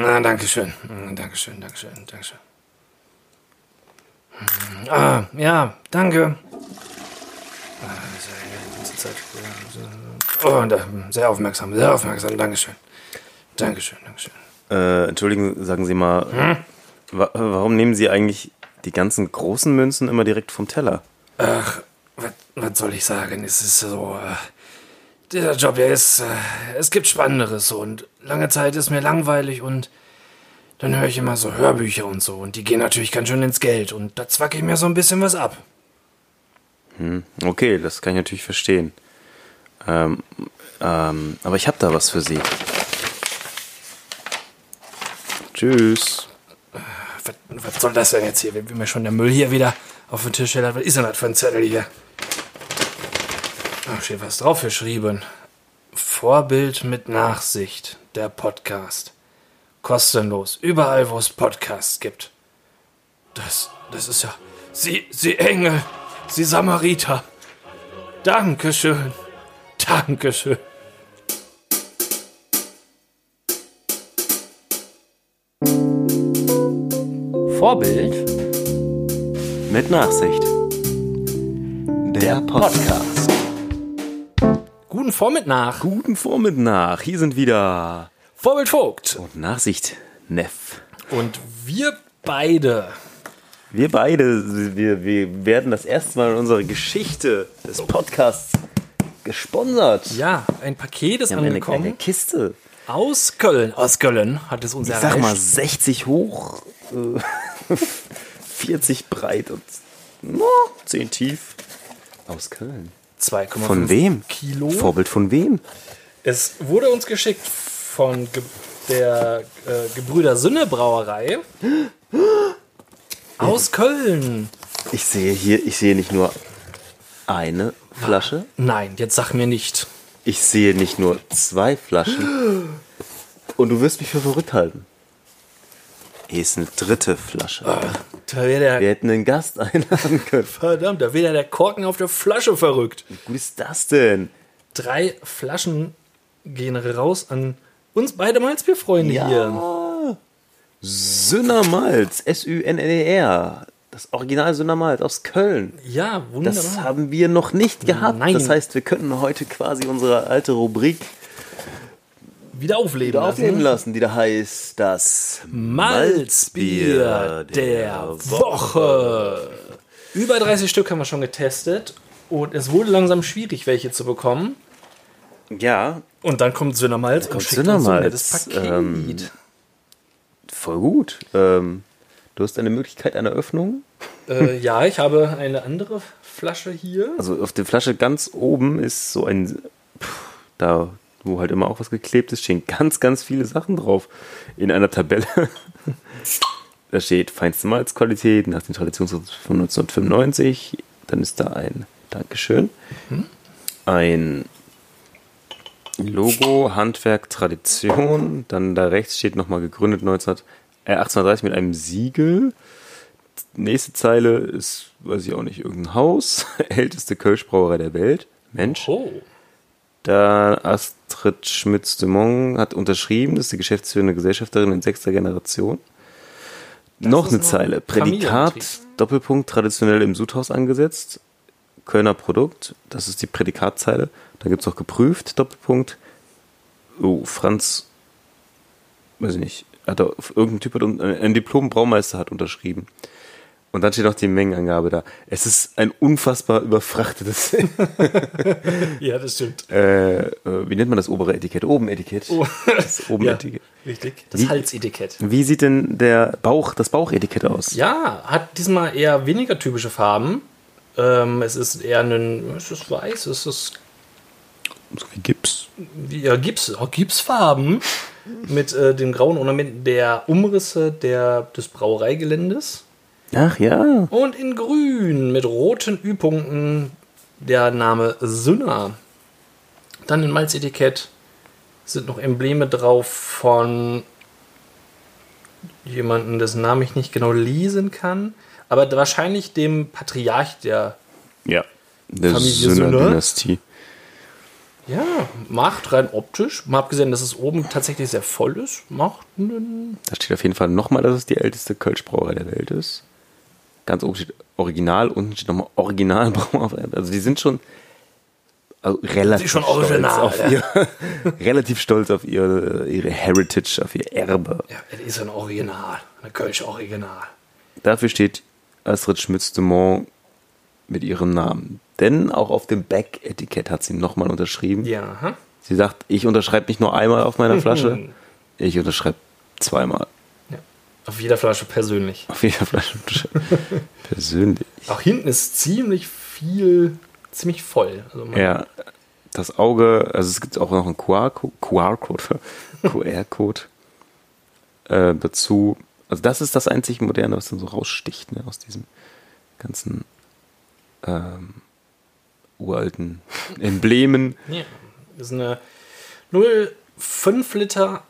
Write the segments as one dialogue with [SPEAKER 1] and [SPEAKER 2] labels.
[SPEAKER 1] Na, danke schön. Dankeschön. Mm, Ah, ja, danke. Ah, das ist ja ganze Zeit- Oh, sehr aufmerksam, sehr aufmerksam. Dankeschön. Dankeschön, Dankeschön.
[SPEAKER 2] Äh, entschuldigen, sagen Sie mal, wa warum nehmen Sie eigentlich die ganzen großen Münzen immer direkt vom Teller?
[SPEAKER 1] Ach, was, was soll ich sagen? Es ist so. Äh, dieser Job, der ist. Äh, es gibt Spannenderes und lange Zeit ist mir langweilig und dann höre ich immer so Hörbücher und so und die gehen natürlich ganz schön ins Geld und da zwacke ich mir so ein bisschen was ab.
[SPEAKER 2] Okay, das kann ich natürlich verstehen. Ähm, ähm, aber ich habe da was für Sie. Tschüss.
[SPEAKER 1] Was, was soll das denn jetzt hier? Wenn mir schon der Müll hier wieder auf den Tisch hält, was ist denn das für ein Zettel hier? Da steht was drauf geschrieben. Vorbild mit Nachsicht, der Podcast. Kostenlos, überall, wo es Podcasts gibt. Das, das ist ja. Sie, Sie Engel, Sie Samariter. Dankeschön. Dankeschön.
[SPEAKER 3] Vorbild
[SPEAKER 2] Mit Nachsicht.
[SPEAKER 3] der Podcast.
[SPEAKER 1] Guten Vormittag.
[SPEAKER 2] Guten Vormittag. Hier sind wieder
[SPEAKER 1] Vorbild Vogt.
[SPEAKER 2] und Nachsicht Neff.
[SPEAKER 1] Und wir beide.
[SPEAKER 2] Wir beide, wir, wir werden das erste Mal in unserer Geschichte des Podcasts gesponsert.
[SPEAKER 1] Ja, ein Paket ist
[SPEAKER 2] haben eine
[SPEAKER 1] angekommen.
[SPEAKER 2] kleine Kiste.
[SPEAKER 1] Aus Köln. Aus Köln hat es uns
[SPEAKER 2] Ich
[SPEAKER 1] erreicht.
[SPEAKER 2] sag mal 60 hoch, äh, 40 breit und no, 10 tief. Aus Köln.
[SPEAKER 1] 2,5
[SPEAKER 2] Von wem?
[SPEAKER 1] Kilo.
[SPEAKER 2] Vorbild von wem?
[SPEAKER 1] Es wurde uns geschickt von Ge der äh, Gebrüder Sünne Brauerei aus Köln.
[SPEAKER 2] Ich sehe hier, ich sehe nicht nur eine Flasche,
[SPEAKER 1] Nein, jetzt sag mir nicht.
[SPEAKER 2] ich sehe nicht nur zwei Flaschen. Und du wirst mich für verrückt halten. Hier ist eine dritte Flasche.
[SPEAKER 1] Da wäre der,
[SPEAKER 2] Wir hätten einen Gast einladen können.
[SPEAKER 1] verdammt, da wäre der Korken auf der Flasche verrückt.
[SPEAKER 2] Wie gut ist das denn?
[SPEAKER 1] Drei Flaschen gehen raus an uns beide Malzbierfreunde hier.
[SPEAKER 2] Sünner Malz, S-Ü-N-N-E-R. Das Original Sünner Malz aus Köln.
[SPEAKER 1] Ja, wunderbar.
[SPEAKER 2] Das haben wir noch nicht gehabt.
[SPEAKER 1] Nein.
[SPEAKER 2] Das heißt, wir könnten heute quasi unsere alte Rubrik
[SPEAKER 1] wieder aufleben
[SPEAKER 2] wieder
[SPEAKER 1] lassen.
[SPEAKER 2] aufleben lassen, die da heißt das
[SPEAKER 1] Malzbier der Woche. Über 30 Stück haben wir schon getestet und es wurde langsam schwierig, welche zu bekommen.
[SPEAKER 2] Ja,
[SPEAKER 1] Und dann kommt Sünner Malz und schickt
[SPEAKER 2] Sünner
[SPEAKER 1] uns so ein nettes Paket.
[SPEAKER 2] ähm, voll gut. Ähm, du hast eine Möglichkeit einer Öffnung.
[SPEAKER 1] äh, ja, ich habe eine andere Flasche hier.
[SPEAKER 2] Also auf der Flasche ganz oben ist so ein, pff, da wo halt immer auch was geklebt ist, stehen ganz, ganz viele Sachen drauf in einer Tabelle. da steht feinste Malzqualität nach den Traditionsrichtlinien von 1995. Dann ist da ein Dankeschön. Ein Logo, Handwerk, Tradition. Dann da rechts steht nochmal gegründet 19, äh, 1830 mit einem Siegel. Nächste Zeile ist, weiß ich auch nicht, irgendein Haus. Älteste Kölschbrauerei der Welt. Mensch.
[SPEAKER 1] Oh,
[SPEAKER 2] Da Astrid Schmitz de Mong hat unterschrieben, das ist die geschäftsführende Gesellschafterin in sechster Generation. noch
[SPEAKER 1] ist
[SPEAKER 2] eine
[SPEAKER 1] noch
[SPEAKER 2] Zeile. Prädikat. Doppelpunkt, traditionell im Sudhaus angesetzt. Kölner Produkt, das ist die Prädikatzeile. Da gibt es auch geprüft, Doppelpunkt. Oh, Franz, weiß ich nicht, hat er, irgendein Typ hat, ein Diplom-Braumeister hat unterschrieben. Und dann steht auch die Mengenangabe da. Es ist ein unfassbar überfrachtetes
[SPEAKER 1] ja, das stimmt.
[SPEAKER 2] äh, äh, wie nennt man das obere Etikett? Oben Etikett.
[SPEAKER 1] Oh.
[SPEAKER 2] Das oben
[SPEAKER 1] Ja,
[SPEAKER 2] Etikett.
[SPEAKER 1] richtig. Das
[SPEAKER 2] Wie-
[SPEAKER 1] Halsetikett.
[SPEAKER 2] Wie sieht denn der Bauch, das Bauchetikett aus?
[SPEAKER 1] Ja, hat diesmal eher weniger typische Farben. Ähm, es ist eher ein, es ist weiß, es ist
[SPEAKER 2] So wie Gips.
[SPEAKER 1] ja, Gips, auch Gipsfarben mit äh, den grauen Ornamenten der Umrisse der, des Brauereigeländes.
[SPEAKER 2] Ach ja.
[SPEAKER 1] Und in grün mit roten Ü-Punkten der Name Sünner. Dann im Malzetikett sind noch Embleme drauf von jemanden, dessen Namen ich nicht genau lesen kann. Aber wahrscheinlich dem Patriarch der.
[SPEAKER 2] Ja. Der
[SPEAKER 1] Familie Sünder?
[SPEAKER 2] Sünder-Dynastie.
[SPEAKER 1] Ja, macht rein optisch. Mal abgesehen, dass es oben tatsächlich sehr voll ist, macht einen.
[SPEAKER 2] Da steht auf jeden Fall nochmal, dass es die älteste Kölschbrauerei der Welt ist. Ganz oben steht Original, unten steht nochmal Original Brauerei. Also die sind schon also relativ
[SPEAKER 1] schon
[SPEAKER 2] stolz
[SPEAKER 1] original,
[SPEAKER 2] auf
[SPEAKER 1] ja.
[SPEAKER 2] ihr, relativ stolz auf ihre, ihre Heritage, auf ihr Erbe.
[SPEAKER 1] Ja, es ist ein Original. Ein Kölsch Original.
[SPEAKER 2] Dafür steht Astrid Schmitz-Dumont mit ihrem Namen. Denn auch auf dem Back-Etikett hat sie nochmal unterschrieben.
[SPEAKER 1] Ja?
[SPEAKER 2] Sie sagt, ich unterschreibe nicht nur einmal auf meiner Flasche, ich unterschreibe zweimal.
[SPEAKER 1] Auf jeder Flasche persönlich.
[SPEAKER 2] Auf jeder Flasche. Persönlich.
[SPEAKER 1] Auch hinten ist ziemlich viel, ziemlich voll. Also
[SPEAKER 2] Ja, das Auge, also es gibt auch noch einen QR-Code, QR-Code, QR-Code äh, dazu. Also das ist das einzig Moderne, was dann so raussticht ne, aus diesem ganzen ähm, uralten Emblemen.
[SPEAKER 1] Ja. Das ist eine 0,5 Liter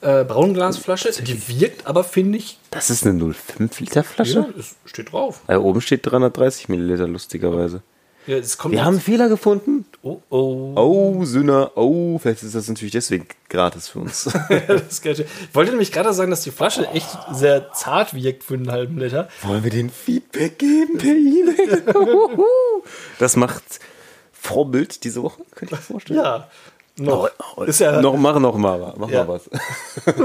[SPEAKER 1] äh, Braunglasflasche. Die wirkt aber, finde ich,
[SPEAKER 2] Das ist eine 0,5 Liter Flasche?
[SPEAKER 1] ja, es steht drauf.
[SPEAKER 2] Da oben steht 330 Milliliter, lustigerweise.
[SPEAKER 1] Ja, es kommt
[SPEAKER 2] Wir haben einen Fehler gefunden.
[SPEAKER 1] Oh, oh.
[SPEAKER 2] Oh, Sünder. Oh, vielleicht ist das natürlich deswegen gratis für uns.
[SPEAKER 1] Das. Ich wollte nämlich gerade sagen, dass die Flasche echt sehr zart wirkt für einen halben Liter.
[SPEAKER 2] Wollen wir den Feedback geben per E-Mail? das macht Vorbild diese Woche, könnte ich mir vorstellen.
[SPEAKER 1] Ja. Noch.
[SPEAKER 2] Oh,
[SPEAKER 1] ist ja.
[SPEAKER 2] noch, mach noch mal, mach
[SPEAKER 1] Ja.
[SPEAKER 2] mal was.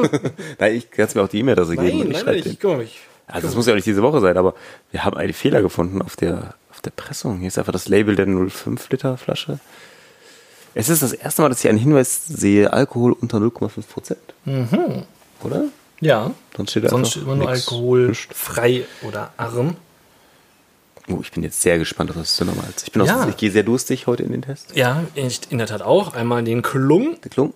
[SPEAKER 2] nein, ich kann es mir auch die E-Mail-Adresse geben.
[SPEAKER 1] nein,
[SPEAKER 2] ich
[SPEAKER 1] nein, ich guck mal. Ich,
[SPEAKER 2] Also das muss ja auch nicht diese Woche sein, aber wir haben einen Fehler gefunden auf der, auf der Pressung. Hier ist einfach das Label der 0,5 Liter Flasche. Es ist das erste Mal, dass ich einen Hinweis sehe, Alkohol unter 0,5 Prozent. Oder?
[SPEAKER 1] ja.
[SPEAKER 2] Sonst steht da
[SPEAKER 1] Sonst steht immer nur
[SPEAKER 2] nix.
[SPEAKER 1] alkoholfrei oder arm.
[SPEAKER 2] Oh, ich bin jetzt sehr gespannt auf das Dynamals. Ich bin
[SPEAKER 1] Ja.
[SPEAKER 2] auch, ich gehe sehr durstig heute in den Test.
[SPEAKER 1] Ja, in, in der Tat auch. Einmal den Klung.
[SPEAKER 2] Der Klung.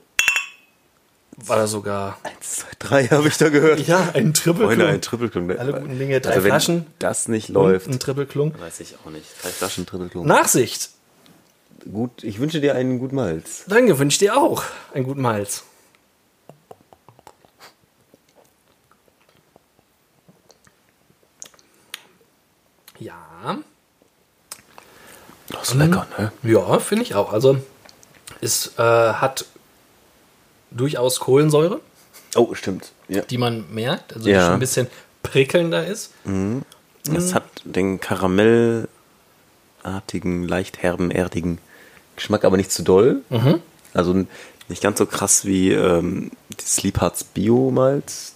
[SPEAKER 1] War da sogar.
[SPEAKER 2] Eins, zwei, drei habe ich da gehört.
[SPEAKER 1] Ja, ein Triple Klung.
[SPEAKER 2] ein Trippelklung.
[SPEAKER 1] Alle guten Dinge, drei
[SPEAKER 2] also wenn
[SPEAKER 1] Flaschen.
[SPEAKER 2] das nicht läuft,
[SPEAKER 1] Ein Triple Klung.
[SPEAKER 2] weiß ich auch nicht. Drei Flaschen Trippelklung.
[SPEAKER 1] Nachsicht.
[SPEAKER 2] Gut, ich wünsche dir einen guten Malz.
[SPEAKER 1] Danke, wünsche dir auch einen guten Hals. Ja,
[SPEAKER 2] Das ist lecker, ne?
[SPEAKER 1] ja, finde ich auch. Also es äh, hat durchaus Kohlensäure,
[SPEAKER 2] Oh, stimmt. Ja.
[SPEAKER 1] die man merkt, also
[SPEAKER 2] Ja.
[SPEAKER 1] die schon ein bisschen prickelnder ist.
[SPEAKER 2] Es hat den karamellartigen, leicht herben, erdigen Geschmack, aber nicht zu doll. Also nicht ganz so krass wie ähm, das Liebharz Bio-Malz,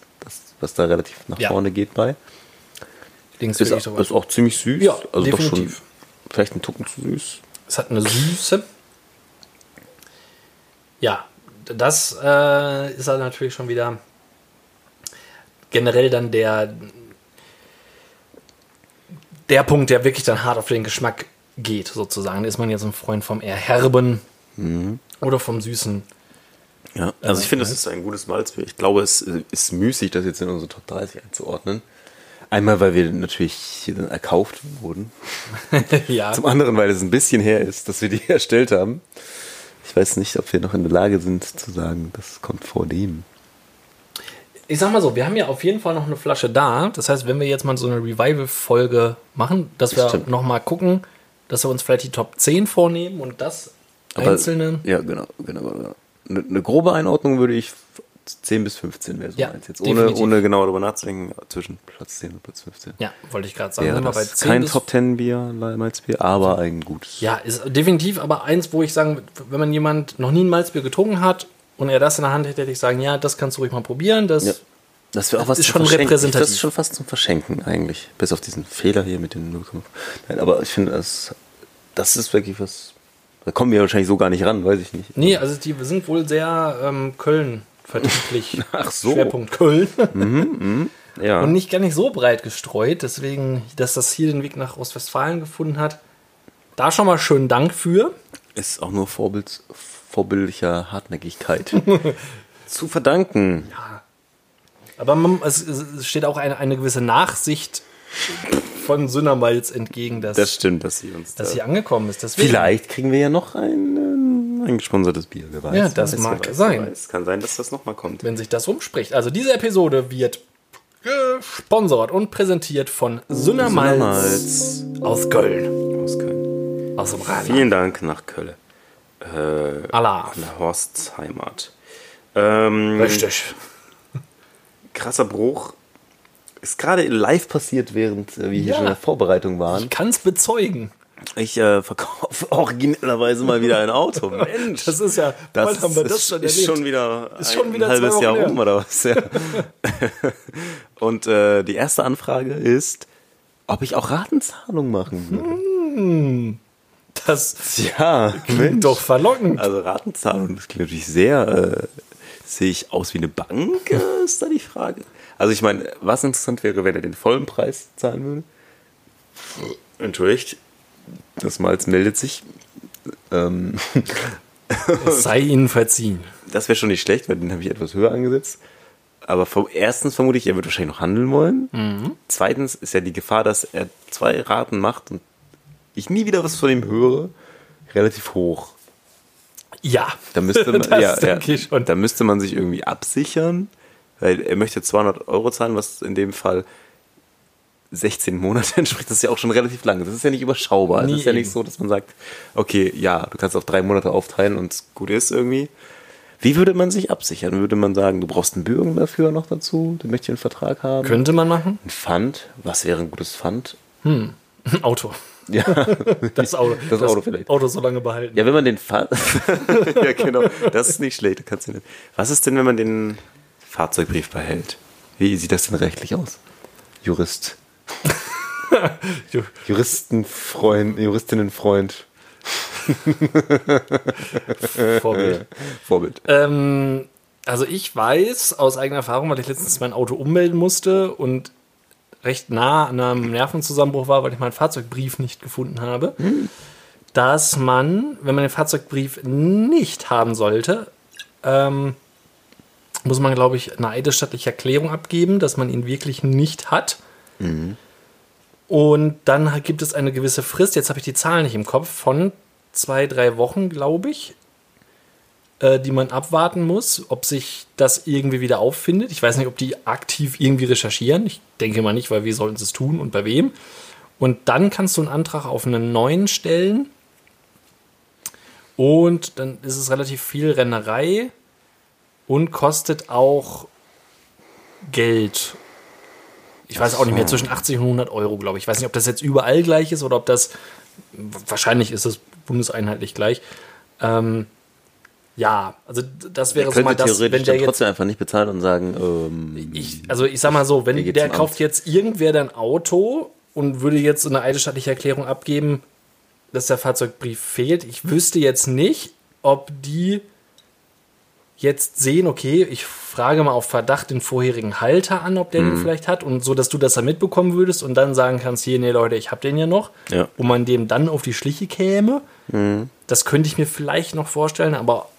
[SPEAKER 2] was da relativ nach
[SPEAKER 1] Ja.
[SPEAKER 2] vorne geht bei.
[SPEAKER 1] Links
[SPEAKER 2] Ist, ist auch ziemlich süß.
[SPEAKER 1] Ja,
[SPEAKER 2] also doch
[SPEAKER 1] definitiv.
[SPEAKER 2] schon vielleicht ein Tucken zu süß.
[SPEAKER 1] Es hat eine Süße. Ja, das äh, ist halt natürlich schon wieder generell dann der, der Punkt, der wirklich dann hart auf den Geschmack geht, sozusagen. Ist man jetzt ein Freund vom eher herben oder vom süßen?
[SPEAKER 2] Ja, also ich finde, das ist ein gutes Malzbier. Ich glaube, es äh, ist müßig, das jetzt in unsere Top 30 einzuordnen. Einmal, weil wir natürlich hier dann erkauft wurden.
[SPEAKER 1] ja.
[SPEAKER 2] Zum anderen, weil es ein bisschen her ist, dass wir die erstellt haben. Ich weiß nicht, ob wir noch in der Lage sind zu sagen, das kommt vor dem.
[SPEAKER 1] Ich sag mal so, wir haben ja auf jeden Fall noch eine Flasche da. Das heißt, wenn wir jetzt mal so eine Revival-Folge machen, dass wir
[SPEAKER 2] stimmt.
[SPEAKER 1] noch mal gucken, dass wir uns vielleicht die Top 10 vornehmen und das einzelne.
[SPEAKER 2] Ja, genau, genau, genau. Eine, eine grobe Einordnung würde ich 10 bis 15 wäre so
[SPEAKER 1] Ja,
[SPEAKER 2] meins jetzt. Ohne,
[SPEAKER 1] definitiv.
[SPEAKER 2] ohne genau darüber nachzudenken, zwischen Platz 10 und Platz 15.
[SPEAKER 1] Ja, wollte ich gerade sagen.
[SPEAKER 2] Ja,
[SPEAKER 1] wir
[SPEAKER 2] das ist
[SPEAKER 1] 10
[SPEAKER 2] kein Top 10 Bier, Malzbier, aber ein gutes.
[SPEAKER 1] Ja, ist definitiv aber eins, wo ich sagen, wenn man jemand noch nie ein Malzbier getrunken hat und er das in der Hand hätte, hätte ich sagen, ja, das kannst du ruhig mal probieren. Das
[SPEAKER 2] Ja. Das wäre auch was
[SPEAKER 1] ist schon repräsentativ.
[SPEAKER 2] Das ist schon fast zum Verschenken eigentlich. Bis auf diesen Fehler hier mit den 0,5. Nein, aber ich finde, das, das ist wirklich was. Da kommen wir wahrscheinlich so gar nicht ran, weiß ich nicht.
[SPEAKER 1] Nee, also die sind wohl sehr ähm, Köln vertrieblich.
[SPEAKER 2] Ach so.
[SPEAKER 1] Schwerpunkt Köln.
[SPEAKER 2] Ja.
[SPEAKER 1] Und nicht gar nicht so breit gestreut. Deswegen, dass das hier den Weg nach Ostwestfalen gefunden hat. Da schon mal schönen Dank für.
[SPEAKER 2] ist auch nur Vorbild, vorbildlicher Hartnäckigkeit zu verdanken.
[SPEAKER 1] Aber man, es, es steht auch eine, eine gewisse Nachsicht von Sündermalz entgegen, dass,
[SPEAKER 2] Das stimmt, dass sie uns
[SPEAKER 1] dass
[SPEAKER 2] da
[SPEAKER 1] sie angekommen ist. Deswegen,
[SPEAKER 2] Vielleicht kriegen wir ja noch ein, äh, ein gesponsertes Bier, wer weiß.
[SPEAKER 1] Ja, das
[SPEAKER 2] weiß,
[SPEAKER 1] mag
[SPEAKER 2] weiß,
[SPEAKER 1] sein.
[SPEAKER 2] weiß. Kann sein, dass das nochmal kommt.
[SPEAKER 1] wenn sich das rumspricht. Also diese Episode wird gesponsert und präsentiert von Sündermalz aus Köln.
[SPEAKER 2] aus Köln.
[SPEAKER 1] Aus dem Rheinland.
[SPEAKER 2] Vielen Dank nach Köln. Äh,
[SPEAKER 1] Allah.
[SPEAKER 2] Horsts Heimat. Ähm,
[SPEAKER 1] Richtig.
[SPEAKER 2] krasser Bruch. Ist gerade live passiert, während äh, wir hier
[SPEAKER 1] Ja.
[SPEAKER 2] schon in der Vorbereitung waren.
[SPEAKER 1] Ich kann's bezeugen.
[SPEAKER 2] Ich äh, verkaufe originellerweise mal wieder ein Auto. Mensch.
[SPEAKER 1] Das ist ja, bald haben wir das
[SPEAKER 2] ist,
[SPEAKER 1] schon
[SPEAKER 2] ist
[SPEAKER 1] erlebt.
[SPEAKER 2] schon wieder
[SPEAKER 1] Ist schon
[SPEAKER 2] ein
[SPEAKER 1] wieder
[SPEAKER 2] halbes
[SPEAKER 1] zwei
[SPEAKER 2] Jahr rum oder was? Ja. Und äh, die erste Anfrage ist, ob ich auch Ratenzahlung machen würde.
[SPEAKER 1] das
[SPEAKER 2] Ja,
[SPEAKER 1] klingt doch verlockend.
[SPEAKER 2] Also Ratenzahlung, das klingt natürlich sehr, äh, sehe ich aus wie eine Bank, äh, ist da die Frage. Also ich meine, was interessant wäre, wenn er den vollen Preis zahlen würde. Entschuldigt, das Malz meldet sich. Ähm,
[SPEAKER 1] Es sei ihnen verziehen.
[SPEAKER 2] das wäre schon nicht schlecht, weil den habe ich etwas höher angesetzt. Aber vom, erstens vermute ich, er wird wahrscheinlich noch handeln wollen. Zweitens ist ja die Gefahr, dass er zwei Raten macht und ich nie wieder was von ihm höre, relativ hoch.
[SPEAKER 1] Ja.
[SPEAKER 2] Da müsste man,
[SPEAKER 1] das
[SPEAKER 2] ja, ja, da müsste man sich irgendwie absichern, weil er möchte 200 Euro zahlen, was in dem Fall 16 Monate entspricht. Das ist ja auch schon relativ lang. Das ist ja nicht überschaubar.
[SPEAKER 1] Nie
[SPEAKER 2] es ist ja
[SPEAKER 1] eben.
[SPEAKER 2] nicht so, dass man sagt, okay, ja, du kannst auf drei Monate aufteilen und es gut ist irgendwie. Wie würde man sich absichern? Würde man sagen, du brauchst einen Bürgen dafür noch dazu? Du möchtest einen Vertrag haben?
[SPEAKER 1] Könnte man machen?
[SPEAKER 2] Ein Pfand? Was wäre ein gutes Pfand?
[SPEAKER 1] Ein Auto.
[SPEAKER 2] Ja,
[SPEAKER 1] Das Auto.
[SPEAKER 2] Das Auto vielleicht.
[SPEAKER 1] Auto so lange behalten.
[SPEAKER 2] Ja, wenn man den Fahr Ja, genau. Das ist nicht schlecht. Du kannst den Was ist denn, wenn man den Fahrzeugbrief behält? Wie sieht das denn rechtlich aus? Jurist.
[SPEAKER 1] Ju-
[SPEAKER 2] Juristenfreund, Juristinnenfreund.
[SPEAKER 1] Vorbild.
[SPEAKER 2] Vorbild.
[SPEAKER 1] Ähm, also ich weiß aus eigener Erfahrung, weil ich letztens mein Auto ummelden musste und recht nah an einem Nervenzusammenbruch war, weil ich meinen Fahrzeugbrief nicht gefunden habe, dass man, wenn man den Fahrzeugbrief nicht haben sollte, ähm, muss man, glaube ich, eine eidesstattliche Erklärung abgeben, dass man ihn wirklich nicht hat. Und dann gibt es eine gewisse Frist, jetzt habe ich die Zahlen nicht im Kopf, von zwei, drei Wochen, glaube ich, äh, die man abwarten muss, ob sich das irgendwie wieder auffindet. Ich weiß nicht, ob die aktiv irgendwie recherchieren. Ich denke mal nicht, weil wir sollten es tun und bei wem. Und dann kannst du einen Antrag auf einen neuen stellen. Und dann ist es relativ viel Rennerei und kostet auch Geld. Ich weiß auch nicht mehr, zwischen 80 und 100 Euro, glaube ich. Ich weiß nicht, ob das jetzt überall gleich ist oder ob das, wahrscheinlich ist es bundeseinheitlich gleich. Ähm, ja, also das wäre so mal das, wenn
[SPEAKER 2] theoretisch
[SPEAKER 1] der jetzt
[SPEAKER 2] trotzdem einfach nicht bezahlen und sagen, ähm,
[SPEAKER 1] ich, also ich sag mal so, wenn der kauft
[SPEAKER 2] Amt.
[SPEAKER 1] jetzt irgendwer dein Auto und würde jetzt so eine eidesstattliche Erklärung abgeben, dass der Fahrzeugbrief fehlt, ich wüsste jetzt nicht, ob die jetzt sehen, okay, ich frage mal auf Verdacht den vorherigen Halter an, ob der
[SPEAKER 2] Mhm.
[SPEAKER 1] den vielleicht hat und so, dass du das dann mitbekommen würdest und dann sagen kannst, hier, nee Leute, ich habe den ja noch,
[SPEAKER 2] Ja.
[SPEAKER 1] wo man dem dann auf die Schliche käme.
[SPEAKER 2] Mhm.
[SPEAKER 1] Das könnte ich mir vielleicht noch vorstellen, aber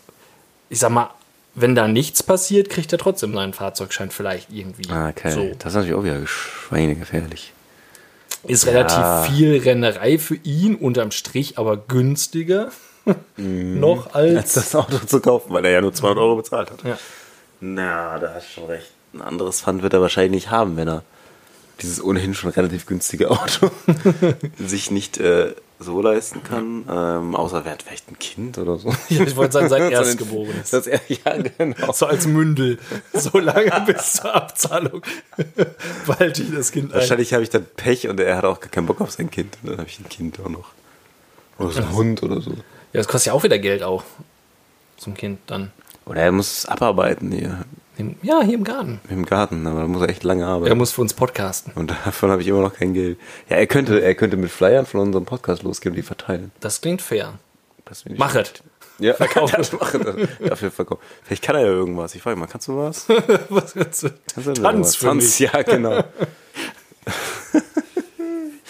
[SPEAKER 1] ich sag mal, wenn da nichts passiert, kriegt er trotzdem seinen Fahrzeugschein vielleicht irgendwie.
[SPEAKER 2] ah, okay.
[SPEAKER 1] So.
[SPEAKER 2] Das ist natürlich auch wieder schweinegefährlich.
[SPEAKER 1] Ist
[SPEAKER 2] Ja.
[SPEAKER 1] relativ viel Rennerei für ihn, unterm Strich aber günstiger noch als.
[SPEAKER 2] Als das Auto zu kaufen, weil er ja nur 200 Euro bezahlt hat.
[SPEAKER 1] Ja.
[SPEAKER 2] Na, da hast du schon recht. Ein anderes Pfand wird er wahrscheinlich nicht haben, wenn er dieses ohnehin schon relativ günstige Auto sich nicht äh, so leisten kann. Ähm, außer er hat vielleicht ein Kind oder so.
[SPEAKER 1] Ja, ich wollte sagen, sein Erstgeborenes.
[SPEAKER 2] Das er, ja, genau.
[SPEAKER 1] So als Mündel. So lange bis zur Abzahlung. Behalte ich das Kind ein.
[SPEAKER 2] Wahrscheinlich habe ich dann Pech und er hat auch gar keinen Bock auf sein Kind. Und dann habe ich ein Kind auch noch. Oder so ein Hund oder so.
[SPEAKER 1] Ja, das kostet ja auch wieder Geld auch. Zum Kind dann.
[SPEAKER 2] Oder er muss es abarbeiten hier
[SPEAKER 1] Im- Ja, hier im Garten.
[SPEAKER 2] im Garten, aber da muss er echt lange
[SPEAKER 1] Er
[SPEAKER 2] arbeiten.
[SPEAKER 1] muss für uns podcasten.
[SPEAKER 2] Und davon habe ich immer noch kein Geld. Ja, er könnte, er könnte mit Flyern von unserem Podcast losgehen und die verteilen.
[SPEAKER 1] Das klingt fair.
[SPEAKER 2] Das finde ich
[SPEAKER 1] Mach
[SPEAKER 2] schlecht.
[SPEAKER 1] es.
[SPEAKER 2] Ja,
[SPEAKER 1] Verkauf
[SPEAKER 2] das machen. Dafür verkaufen. Vielleicht kann er ja irgendwas. Ich frage mal, kannst du was?
[SPEAKER 1] Was willst du?
[SPEAKER 2] Kannst du
[SPEAKER 1] Tanz für
[SPEAKER 2] Tanz,
[SPEAKER 1] mich.
[SPEAKER 2] ja, genau.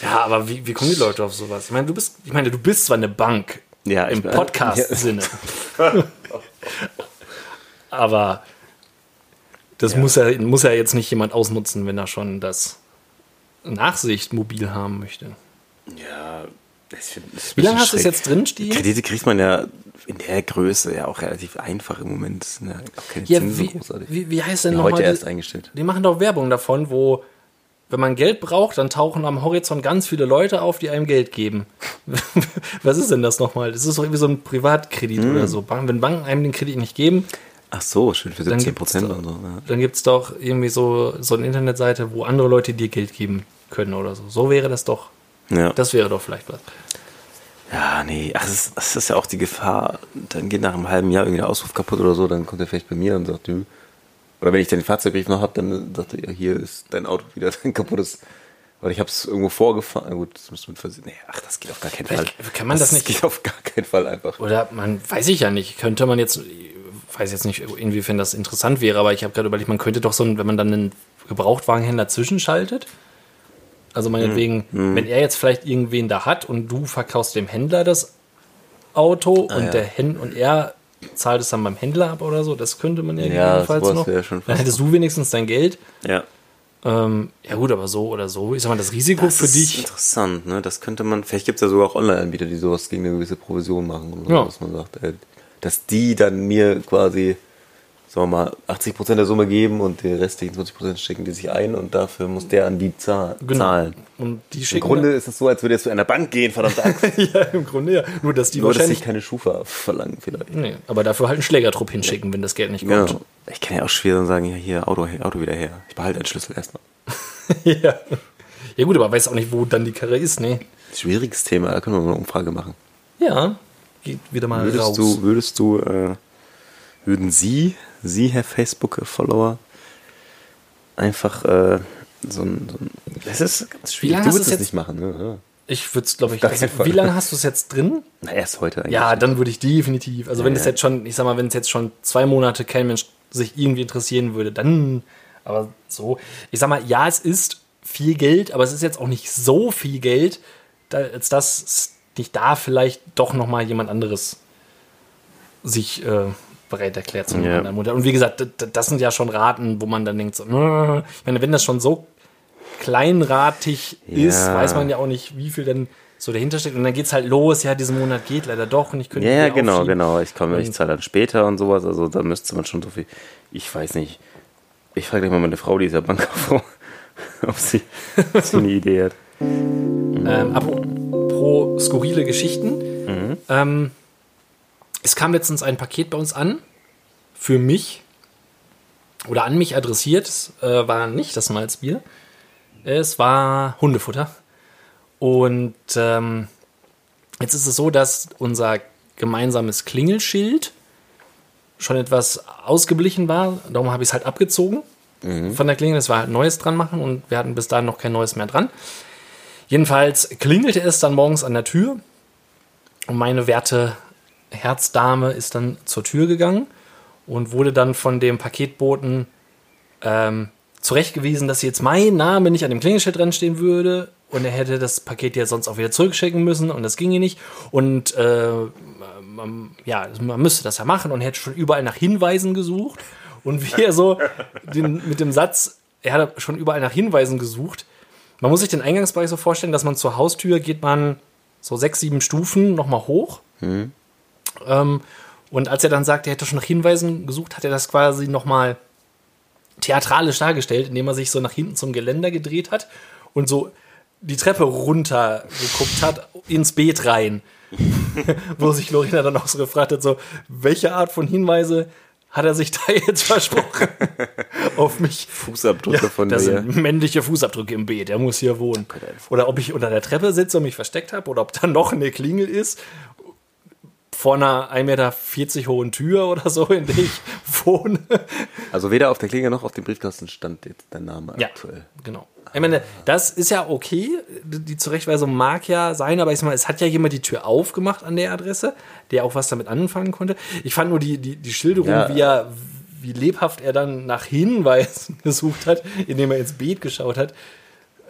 [SPEAKER 1] Ja, aber wie, wie kommen die Leute auf sowas? Ich meine, du bist, ich meine, du bist zwar eine Bank
[SPEAKER 2] Ja,
[SPEAKER 1] im Podcast-Sinne. aber das Muss, ja, muss ja jetzt nicht jemand ausnutzen, wenn er schon das Nachsicht mobil haben möchte.
[SPEAKER 2] Ja, das find- das ist
[SPEAKER 1] Wie lange hast du es jetzt drin stehen?
[SPEAKER 2] Kredite kriegt man ja in der Größe ja auch relativ einfach im Moment. Ja auch keine
[SPEAKER 1] Ja,
[SPEAKER 2] Zinsen
[SPEAKER 1] wie,
[SPEAKER 2] großartig.
[SPEAKER 1] wie, wie heißt denn
[SPEAKER 2] Ja,
[SPEAKER 1] nochmal?
[SPEAKER 2] heute erst eingestellt.
[SPEAKER 1] Die machen doch Werbung davon, wo wenn man Geld braucht, dann tauchen am Horizont ganz viele Leute auf, die einem Geld geben. Was ist denn das nochmal? Das ist doch irgendwie so ein Privatkredit
[SPEAKER 2] Mhm.
[SPEAKER 1] oder so. Ban- Wenn Banken einem den Kredit nicht geben,
[SPEAKER 2] Ach so, schön für
[SPEAKER 1] Dann
[SPEAKER 2] 17
[SPEAKER 1] gibt's
[SPEAKER 2] Prozent und so. Ja.
[SPEAKER 1] dann gibt es doch irgendwie so, so eine Internetseite, wo andere Leute dir Geld geben können oder so. So wäre das doch.
[SPEAKER 2] Ja.
[SPEAKER 1] Das wäre doch vielleicht was.
[SPEAKER 2] ja, nee, ach, das, ist, das ist ja auch die Gefahr. Dann geht nach einem halben Jahr irgendwie der Ausruf kaputt oder so, dann kommt er vielleicht bei mir und sagt, du. Oder wenn ich den Fahrzeugbrief noch habe, dann sagt er, ja, hier ist dein Auto wieder dein kaputtes. Oder ich habe es irgendwo vorgefahren. Gut, das müsste man versehen. Nee, ach, das geht auf gar keinen Fall.
[SPEAKER 1] Vielleicht kann man das nicht-
[SPEAKER 2] geht auf gar keinen Fall einfach.
[SPEAKER 1] Oder man, weiß ich ja nicht, könnte man jetzt, weiß jetzt nicht, inwiefern das interessant wäre, aber ich habe gerade überlegt, man könnte doch so, wenn man dann einen Gebrauchtwagenhändler zwischenschaltet, also meinetwegen,
[SPEAKER 2] Hm,
[SPEAKER 1] wenn er jetzt vielleicht irgendwen da hat und du verkaufst dem Händler das Auto und
[SPEAKER 2] Ah, ja.
[SPEAKER 1] der Händ und er zahlt es dann beim Händler ab oder so, das könnte man ja,
[SPEAKER 2] Ja, sowas
[SPEAKER 1] noch. Dann hättest du wenigstens dein Geld.
[SPEAKER 2] Ja.
[SPEAKER 1] Ähm, ja gut, aber so oder so. Ich sag mal, das Risiko
[SPEAKER 2] Das
[SPEAKER 1] für
[SPEAKER 2] ist
[SPEAKER 1] dich.
[SPEAKER 2] interessant, ne? Das könnte man, vielleicht gibt es ja sogar auch Online-Anbieter, die sowas gegen eine gewisse Provision machen. Oder so,
[SPEAKER 1] Ja.
[SPEAKER 2] Dass man sagt, ey, dass die dann mir quasi, sagen wir mal, 80% der Summe geben und die restlichen 20% stecken die sich ein und dafür muss der an die zahl
[SPEAKER 1] Genau.
[SPEAKER 2] zahlen.
[SPEAKER 1] Und die
[SPEAKER 2] Im
[SPEAKER 1] schicken
[SPEAKER 2] Grunde ist es so, als würde er zu einer Bank gehen, verdammt Axt.
[SPEAKER 1] ja, im Grunde ja. Nur, dass die
[SPEAKER 2] Nur, dass
[SPEAKER 1] wahrscheinlich
[SPEAKER 2] sie keine Schufa verlangen vielleicht.
[SPEAKER 1] Nee, aber dafür halt einen Schlägertrupp hinschicken, wenn das Geld nicht kommt.
[SPEAKER 2] Genau. Ich kann ja auch schwer dann sagen, ja, hier, Auto, Auto wieder her. Ich behalte den Schlüssel erstmal.
[SPEAKER 1] ja. ja gut, aber weiß auch nicht, wo dann die Karre ist, ne?
[SPEAKER 2] Schwieriges Thema, da können wir mal eine Umfrage machen.
[SPEAKER 1] Ja, geht wieder mal
[SPEAKER 2] Würdest
[SPEAKER 1] raus.
[SPEAKER 2] du, würdest du, äh, würden Sie, Sie, Herr Facebook-Follower, einfach äh, so ein, so ein. Das ist ganz schwierig. Du würdest es
[SPEAKER 1] jetzt-
[SPEAKER 2] nicht machen, ne?
[SPEAKER 1] ich würde es, glaube ich, also, wie lange hast du es jetzt drin?
[SPEAKER 2] Na, erst heute eigentlich.
[SPEAKER 1] Ja, dann würde ich definitiv. Also wenn
[SPEAKER 2] Ja,
[SPEAKER 1] es
[SPEAKER 2] ja.
[SPEAKER 1] jetzt schon, ich sag mal, wenn es jetzt schon zwei Monate kein Mensch sich irgendwie interessieren würde, dann. Aber so, ich sag mal, ja, es ist viel Geld, aber es ist jetzt auch nicht so viel Geld, als dass nicht da vielleicht doch noch mal jemand anderes sich äh, bereit erklärt zu einem
[SPEAKER 2] Ja.
[SPEAKER 1] anderen Modell. Und wie gesagt, das sind ja schon Raten, wo man dann denkt, so, äh, ich meine, wenn das schon so kleinratig ist,
[SPEAKER 2] Ja.
[SPEAKER 1] weiß man ja auch nicht, wie viel denn so dahinter steckt. Und dann geht's halt los, ja, diesen Monat geht leider doch und ich könnte
[SPEAKER 2] Ja, ja, genau, genau. Ich komme, ich zahle dann später und sowas. Also da müsste man schon so viel. Ich weiß nicht. Ich frage gleich mal meine Frau, die ist ja Bankkauffrau, ob sie, ob sie eine Idee hat.
[SPEAKER 1] Ähm, apropos skurrile Geschichten.
[SPEAKER 2] Mhm.
[SPEAKER 1] Ähm, es kam letztens ein Paket bei uns an für mich oder an mich adressiert. Es äh, war nicht das Malzbier. Es war Hundefutter. Und ähm, jetzt ist es so, dass unser gemeinsames Klingelschild schon etwas ausgeblichen war. Darum habe ich es halt abgezogen von der Klingel. Es war halt Neues dran machen und wir hatten bis dahin noch kein Neues mehr dran. Jedenfalls klingelte es dann morgens an der Tür und meine werte Herzdame ist dann zur Tür gegangen und wurde dann von dem Paketboten ähm, zurechtgewiesen, dass jetzt mein Name nicht an dem Klingelschild dran stehen würde und er hätte das Paket ja sonst auch wieder zurückschicken müssen und das ginge nicht und äh, man, ja, man müsste das ja machen und hätte schon überall nach Hinweisen gesucht und wie er so den, mit dem Satz, er hat schon überall nach Hinweisen gesucht. Man muss sich den Eingangsbereich so vorstellen, dass man zur Haustür geht man so sechs, sieben Stufen nochmal hoch. Ähm, und als er dann sagt, er hätte schon nach Hinweisen gesucht, hat er das quasi nochmal theatralisch dargestellt, indem er sich so nach hinten zum Geländer gedreht hat und so die Treppe runter geguckt hat, ins Beet rein. Wo sich Lorena dann auch so gefragt hat, so, welche Art von Hinweise hat er sich da jetzt versprochen? Auf mich.
[SPEAKER 2] Fußabdrücke von
[SPEAKER 1] da
[SPEAKER 2] mir.
[SPEAKER 1] sind männliche Fußabdrücke im Beet, er muss hier wohnen. Oder ob ich unter der Treppe sitze und mich versteckt habe, oder ob da noch eine Klingel ist, vor einer 1,40 Meter hohen Tür oder so, in der ich wohne.
[SPEAKER 2] Also weder auf der Klinge noch auf dem Briefkasten stand jetzt dein Name
[SPEAKER 1] Ja,
[SPEAKER 2] aktuell.
[SPEAKER 1] genau. Ich meine, das ist ja okay. Die Zurechtweisung mag ja sein, aber ich sag mal, es hat ja jemand die Tür aufgemacht an der Adresse, der auch was damit anfangen konnte. Ich fand nur die, die, die Schilderung,
[SPEAKER 2] Ja.
[SPEAKER 1] wie er, wie lebhaft er dann nach Hinweisen gesucht hat, indem er ins Beet geschaut hat.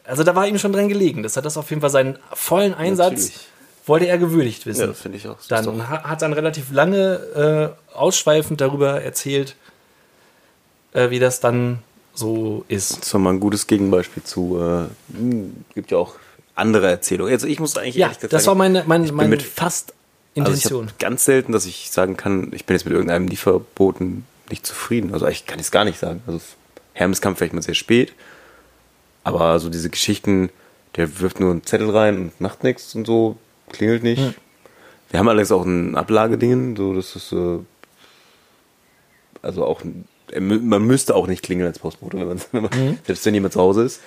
[SPEAKER 1] Also da war ihm schon dran gelegen. Das hat das auf jeden Fall seinen vollen Einsatz,
[SPEAKER 2] Natürlich.
[SPEAKER 1] Wollte er gewürdigt wissen.
[SPEAKER 2] Ja, finde ich auch. Ist
[SPEAKER 1] Dann
[SPEAKER 2] doch-
[SPEAKER 1] ha- hat dann relativ lange äh, ausschweifend darüber erzählt, äh, wie das dann so ist.
[SPEAKER 2] Das war mal ein gutes Gegenbeispiel zu. Äh, hm, gibt ja auch andere Erzählungen. Also ich muss eigentlich
[SPEAKER 1] Ja, das
[SPEAKER 2] sagen,
[SPEAKER 1] war meine, meine,
[SPEAKER 2] ich
[SPEAKER 1] meine
[SPEAKER 2] mit fast
[SPEAKER 1] Intention.
[SPEAKER 2] Also ich hab ganz selten, dass ich sagen kann, ich bin jetzt mit irgendeinem Lieferboten nicht zufrieden. Also eigentlich kann ich es gar nicht sagen. Also Hermes kam vielleicht mal sehr spät. Aber so diese Geschichten, der wirft nur einen Zettel rein und macht nichts und so, klingelt nicht.
[SPEAKER 1] Hm.
[SPEAKER 2] Wir haben allerdings auch ein Ablageding, so das ist äh, also auch mü- man müsste auch nicht klingeln als Postbote, wenn man,
[SPEAKER 1] Mhm.
[SPEAKER 2] selbst wenn jemand zu Hause ist.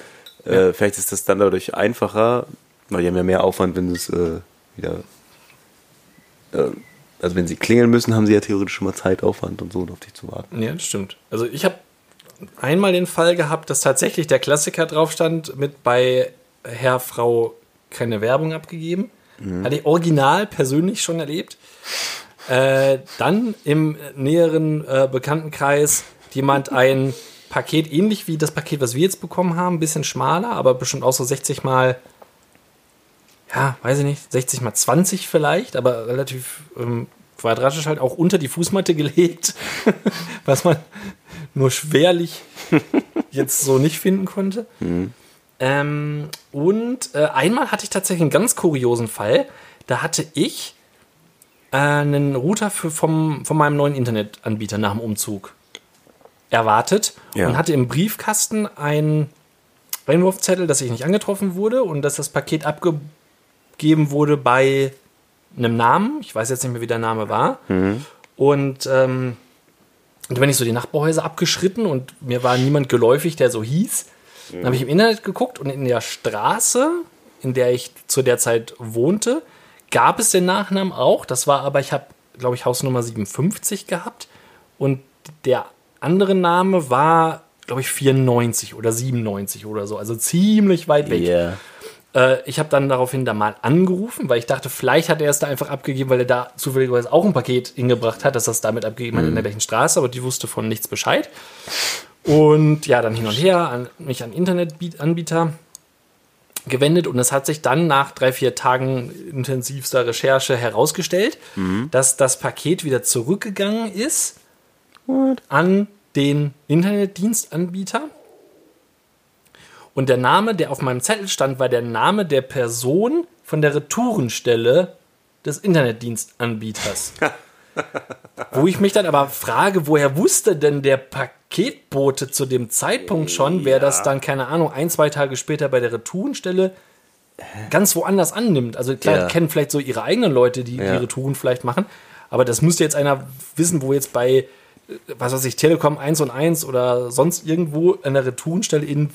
[SPEAKER 2] Äh, vielleicht ist das dann dadurch einfacher, weil die haben ja mehr Aufwand, wenn es äh, wieder äh, also wenn sie klingeln müssen, haben sie ja theoretisch schon mal Zeitaufwand und so, auf dich zu warten.
[SPEAKER 1] Ja, das stimmt. Also ich habe einmal den Fall gehabt, dass tatsächlich der Klassiker drauf stand mit bei Herr, Frau keine Werbung abgegeben. Hatte ich original persönlich schon erlebt. Äh, dann im näheren äh, Bekanntenkreis jemand ein Paket, ähnlich wie das Paket, was wir jetzt bekommen haben, ein bisschen schmaler, aber bestimmt auch so 60 mal, ja, weiß ich nicht, 60 mal 20 vielleicht, aber relativ ähm, quadratisch halt auch unter die Fußmatte gelegt, was man nur schwerlich jetzt so nicht finden konnte. Ähm, und äh, einmal hatte ich tatsächlich einen ganz kuriosen Fall. Da hatte ich äh, einen Router für, vom, von meinem neuen Internetanbieter nach dem Umzug erwartet
[SPEAKER 2] Ja.
[SPEAKER 1] und hatte im Briefkasten einen Einwurfzettel, dass ich nicht angetroffen wurde und dass das Paket abgegeben wurde bei einem Namen. Ich weiß jetzt nicht mehr, wie der Name war. Und ähm, und bin ich so die Nachbarhäuser abgeschritten und mir war niemand geläufig, der so hieß. Dann habe ich im Internet geguckt und in der Straße, in der ich zu der Zeit wohnte, gab es den Nachnamen auch. Das war aber, ich habe, glaube ich, Hausnummer 57 gehabt. Und der andere Name war, glaube ich, 94 oder 97 oder so. Also ziemlich weit weg. Äh, ich habe dann daraufhin da mal angerufen, weil ich dachte, vielleicht hat er es da einfach abgegeben, weil er da zufälligerweise auch ein Paket hingebracht hat, dass er es damit abgegeben hat in der gleichen Straße, aber die wusste von nichts Bescheid. Und ja, dann hin und her, an, mich an Internetanbieter gewendet und es hat sich dann nach drei, vier Tagen intensivster Recherche herausgestellt, dass das Paket wieder zurückgegangen ist an den Internetdienstanbieter. Und der Name, der auf meinem Zettel stand, war der Name der Person von der Retourenstelle des Internetdienstanbieters. Wo ich mich dann aber frage, woher wusste denn der Paketbote zu dem Zeitpunkt schon, wer das dann, keine Ahnung, ein, zwei Tage später bei der Retourenstelle ganz woanders annimmt. Also klar,
[SPEAKER 2] Ja.
[SPEAKER 1] die kennen vielleicht so ihre eigenen Leute, die
[SPEAKER 2] Ja.
[SPEAKER 1] die Retouren vielleicht machen, aber das müsste jetzt einer wissen, wo jetzt bei, äh, was weiß ich, Telekom 1 und 1 oder sonst irgendwo an der Retourenstelle in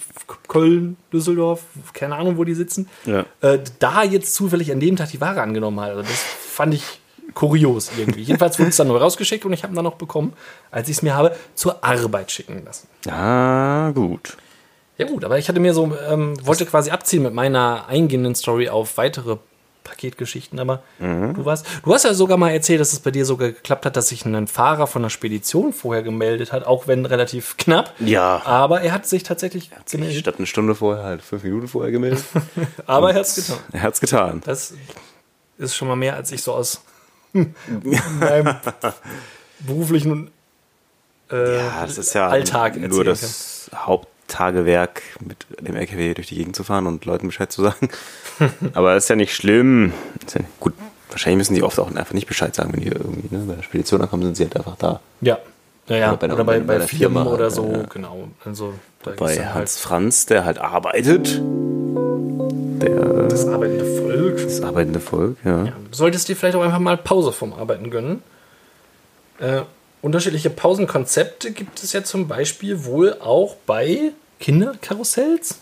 [SPEAKER 1] Köln, Düsseldorf, keine Ahnung, wo die sitzen,
[SPEAKER 2] Ja.
[SPEAKER 1] äh, da jetzt zufällig an dem Tag die Ware angenommen hat. Also das fand ich kurios irgendwie. Jedenfalls wurde es dann neu rausgeschickt und ich habe ihn dann noch bekommen, als ich es mir habe zur Arbeit schicken lassen.
[SPEAKER 2] Ah, gut.
[SPEAKER 1] Ja gut, aber ich hatte mir so, ähm, wollte quasi abziehen mit meiner eingehenden Story auf weitere Paketgeschichten, aber du warst, du hast ja sogar mal erzählt, dass es bei dir sogar geklappt hat, dass sich ein Fahrer von der Spedition vorher gemeldet hat, auch wenn relativ knapp.
[SPEAKER 2] Ja.
[SPEAKER 1] Aber er hat sich tatsächlich gemeldet.
[SPEAKER 2] Statt eine Stunde vorher halt fünf Minuten vorher gemeldet.
[SPEAKER 1] Aber er hat es getan.
[SPEAKER 2] er hat's getan.
[SPEAKER 1] Das ist schon mal mehr, als ich so aus meinem beruflichen äh,
[SPEAKER 2] Ja, das ist ja
[SPEAKER 1] Alltag
[SPEAKER 2] nur das Haupttagewerk, mit dem LKW durch die Gegend zu fahren und Leuten Bescheid zu sagen. Aber das ist ja nicht schlimm. Ja nicht, gut, wahrscheinlich müssen die oft auch einfach nicht Bescheid sagen, wenn die irgendwie ne, bei der Spedition ankommen, sind sie halt einfach da.
[SPEAKER 1] Ja. Ja, ja.
[SPEAKER 2] Oder bei der-
[SPEAKER 1] Oder bei,
[SPEAKER 2] bei
[SPEAKER 1] bei
[SPEAKER 2] der
[SPEAKER 1] Firmen
[SPEAKER 2] Firma,
[SPEAKER 1] oder so,
[SPEAKER 2] ja.
[SPEAKER 1] genau. Also, da
[SPEAKER 2] Bei
[SPEAKER 1] dann
[SPEAKER 2] Hans Franz, der halt arbeitet. Der,
[SPEAKER 1] das arbeitende.
[SPEAKER 2] Das arbeitende Volk, ja.
[SPEAKER 1] Ja, du solltest dir vielleicht auch einfach mal Pause vom Arbeiten gönnen. Äh, unterschiedliche Pausenkonzepte gibt es ja zum Beispiel wohl auch bei Kinderkarussells.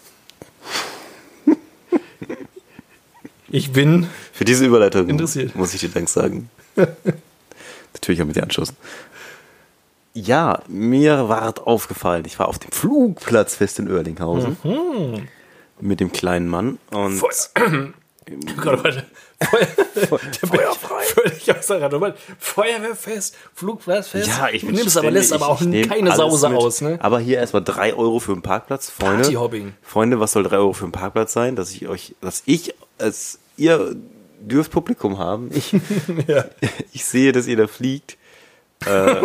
[SPEAKER 1] Ich bin
[SPEAKER 2] Für diese Überleitung
[SPEAKER 1] Interessiert.
[SPEAKER 2] muss ich dir Dank sagen. Natürlich auch mit dir anschlussen. Ja, mir ward aufgefallen, ich war auf dem Flugplatzfest in Oerlinghausen mit dem kleinen Mann und
[SPEAKER 1] Feuer. Gerade warte. Feuer,
[SPEAKER 2] Feuerfrei.
[SPEAKER 1] Völlig außer Rand. und Band. Feuerwehrfest, Flugplatzfest.
[SPEAKER 2] ja, ich bin
[SPEAKER 1] nimmst aber, lässt aber auch keine Sause
[SPEAKER 2] mit.
[SPEAKER 1] aus, ne?
[SPEAKER 2] Aber hier erstmal 3 Euro für einen Parkplatz, Freunde. Freunde, was soll 3 Euro für einen Parkplatz sein? Dass ich euch, dass ich als ihr dürft Publikum haben. Ich,
[SPEAKER 1] Ja.
[SPEAKER 2] ich sehe, dass ihr da fliegt.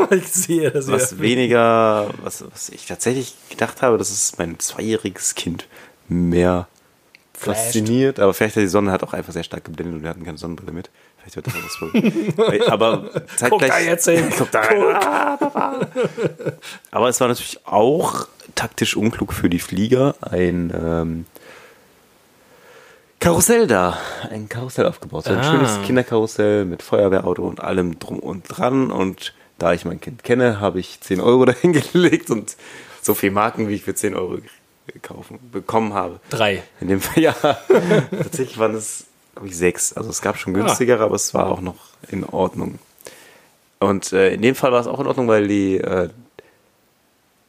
[SPEAKER 1] Ich sehe das
[SPEAKER 2] was
[SPEAKER 1] ja.
[SPEAKER 2] weniger, was, was ich tatsächlich gedacht habe, dass es mein zweijähriges Kind mehr. Fasziniert. Aber vielleicht hat die Sonne hat auch einfach sehr stark geblendet und wir hatten keine Sonnenbrille mit. Vielleicht wird das Problem. Aber zeitgleich.
[SPEAKER 1] Guck da jetzt hin.
[SPEAKER 2] Guck da rein. Aber es war natürlich auch taktisch unklug für die Flieger ein ähm, Karussell da, ein Karussell aufgebaut. So ein
[SPEAKER 1] Ah.
[SPEAKER 2] schönes Kinderkarussell mit Feuerwehrauto und allem drum und dran. Und da ich mein Kind kenne, habe ich 10 Euro dahin gelegt und so viel Marken, wie ich für 10 Euro kaufen, bekommen habe.
[SPEAKER 1] Drei.
[SPEAKER 2] In dem Fall, ja, tatsächlich waren es, glaube ich, sechs. Also es gab schon günstigere, aber es war auch noch in Ordnung. Und äh, in dem Fall war es auch in Ordnung, weil die, äh,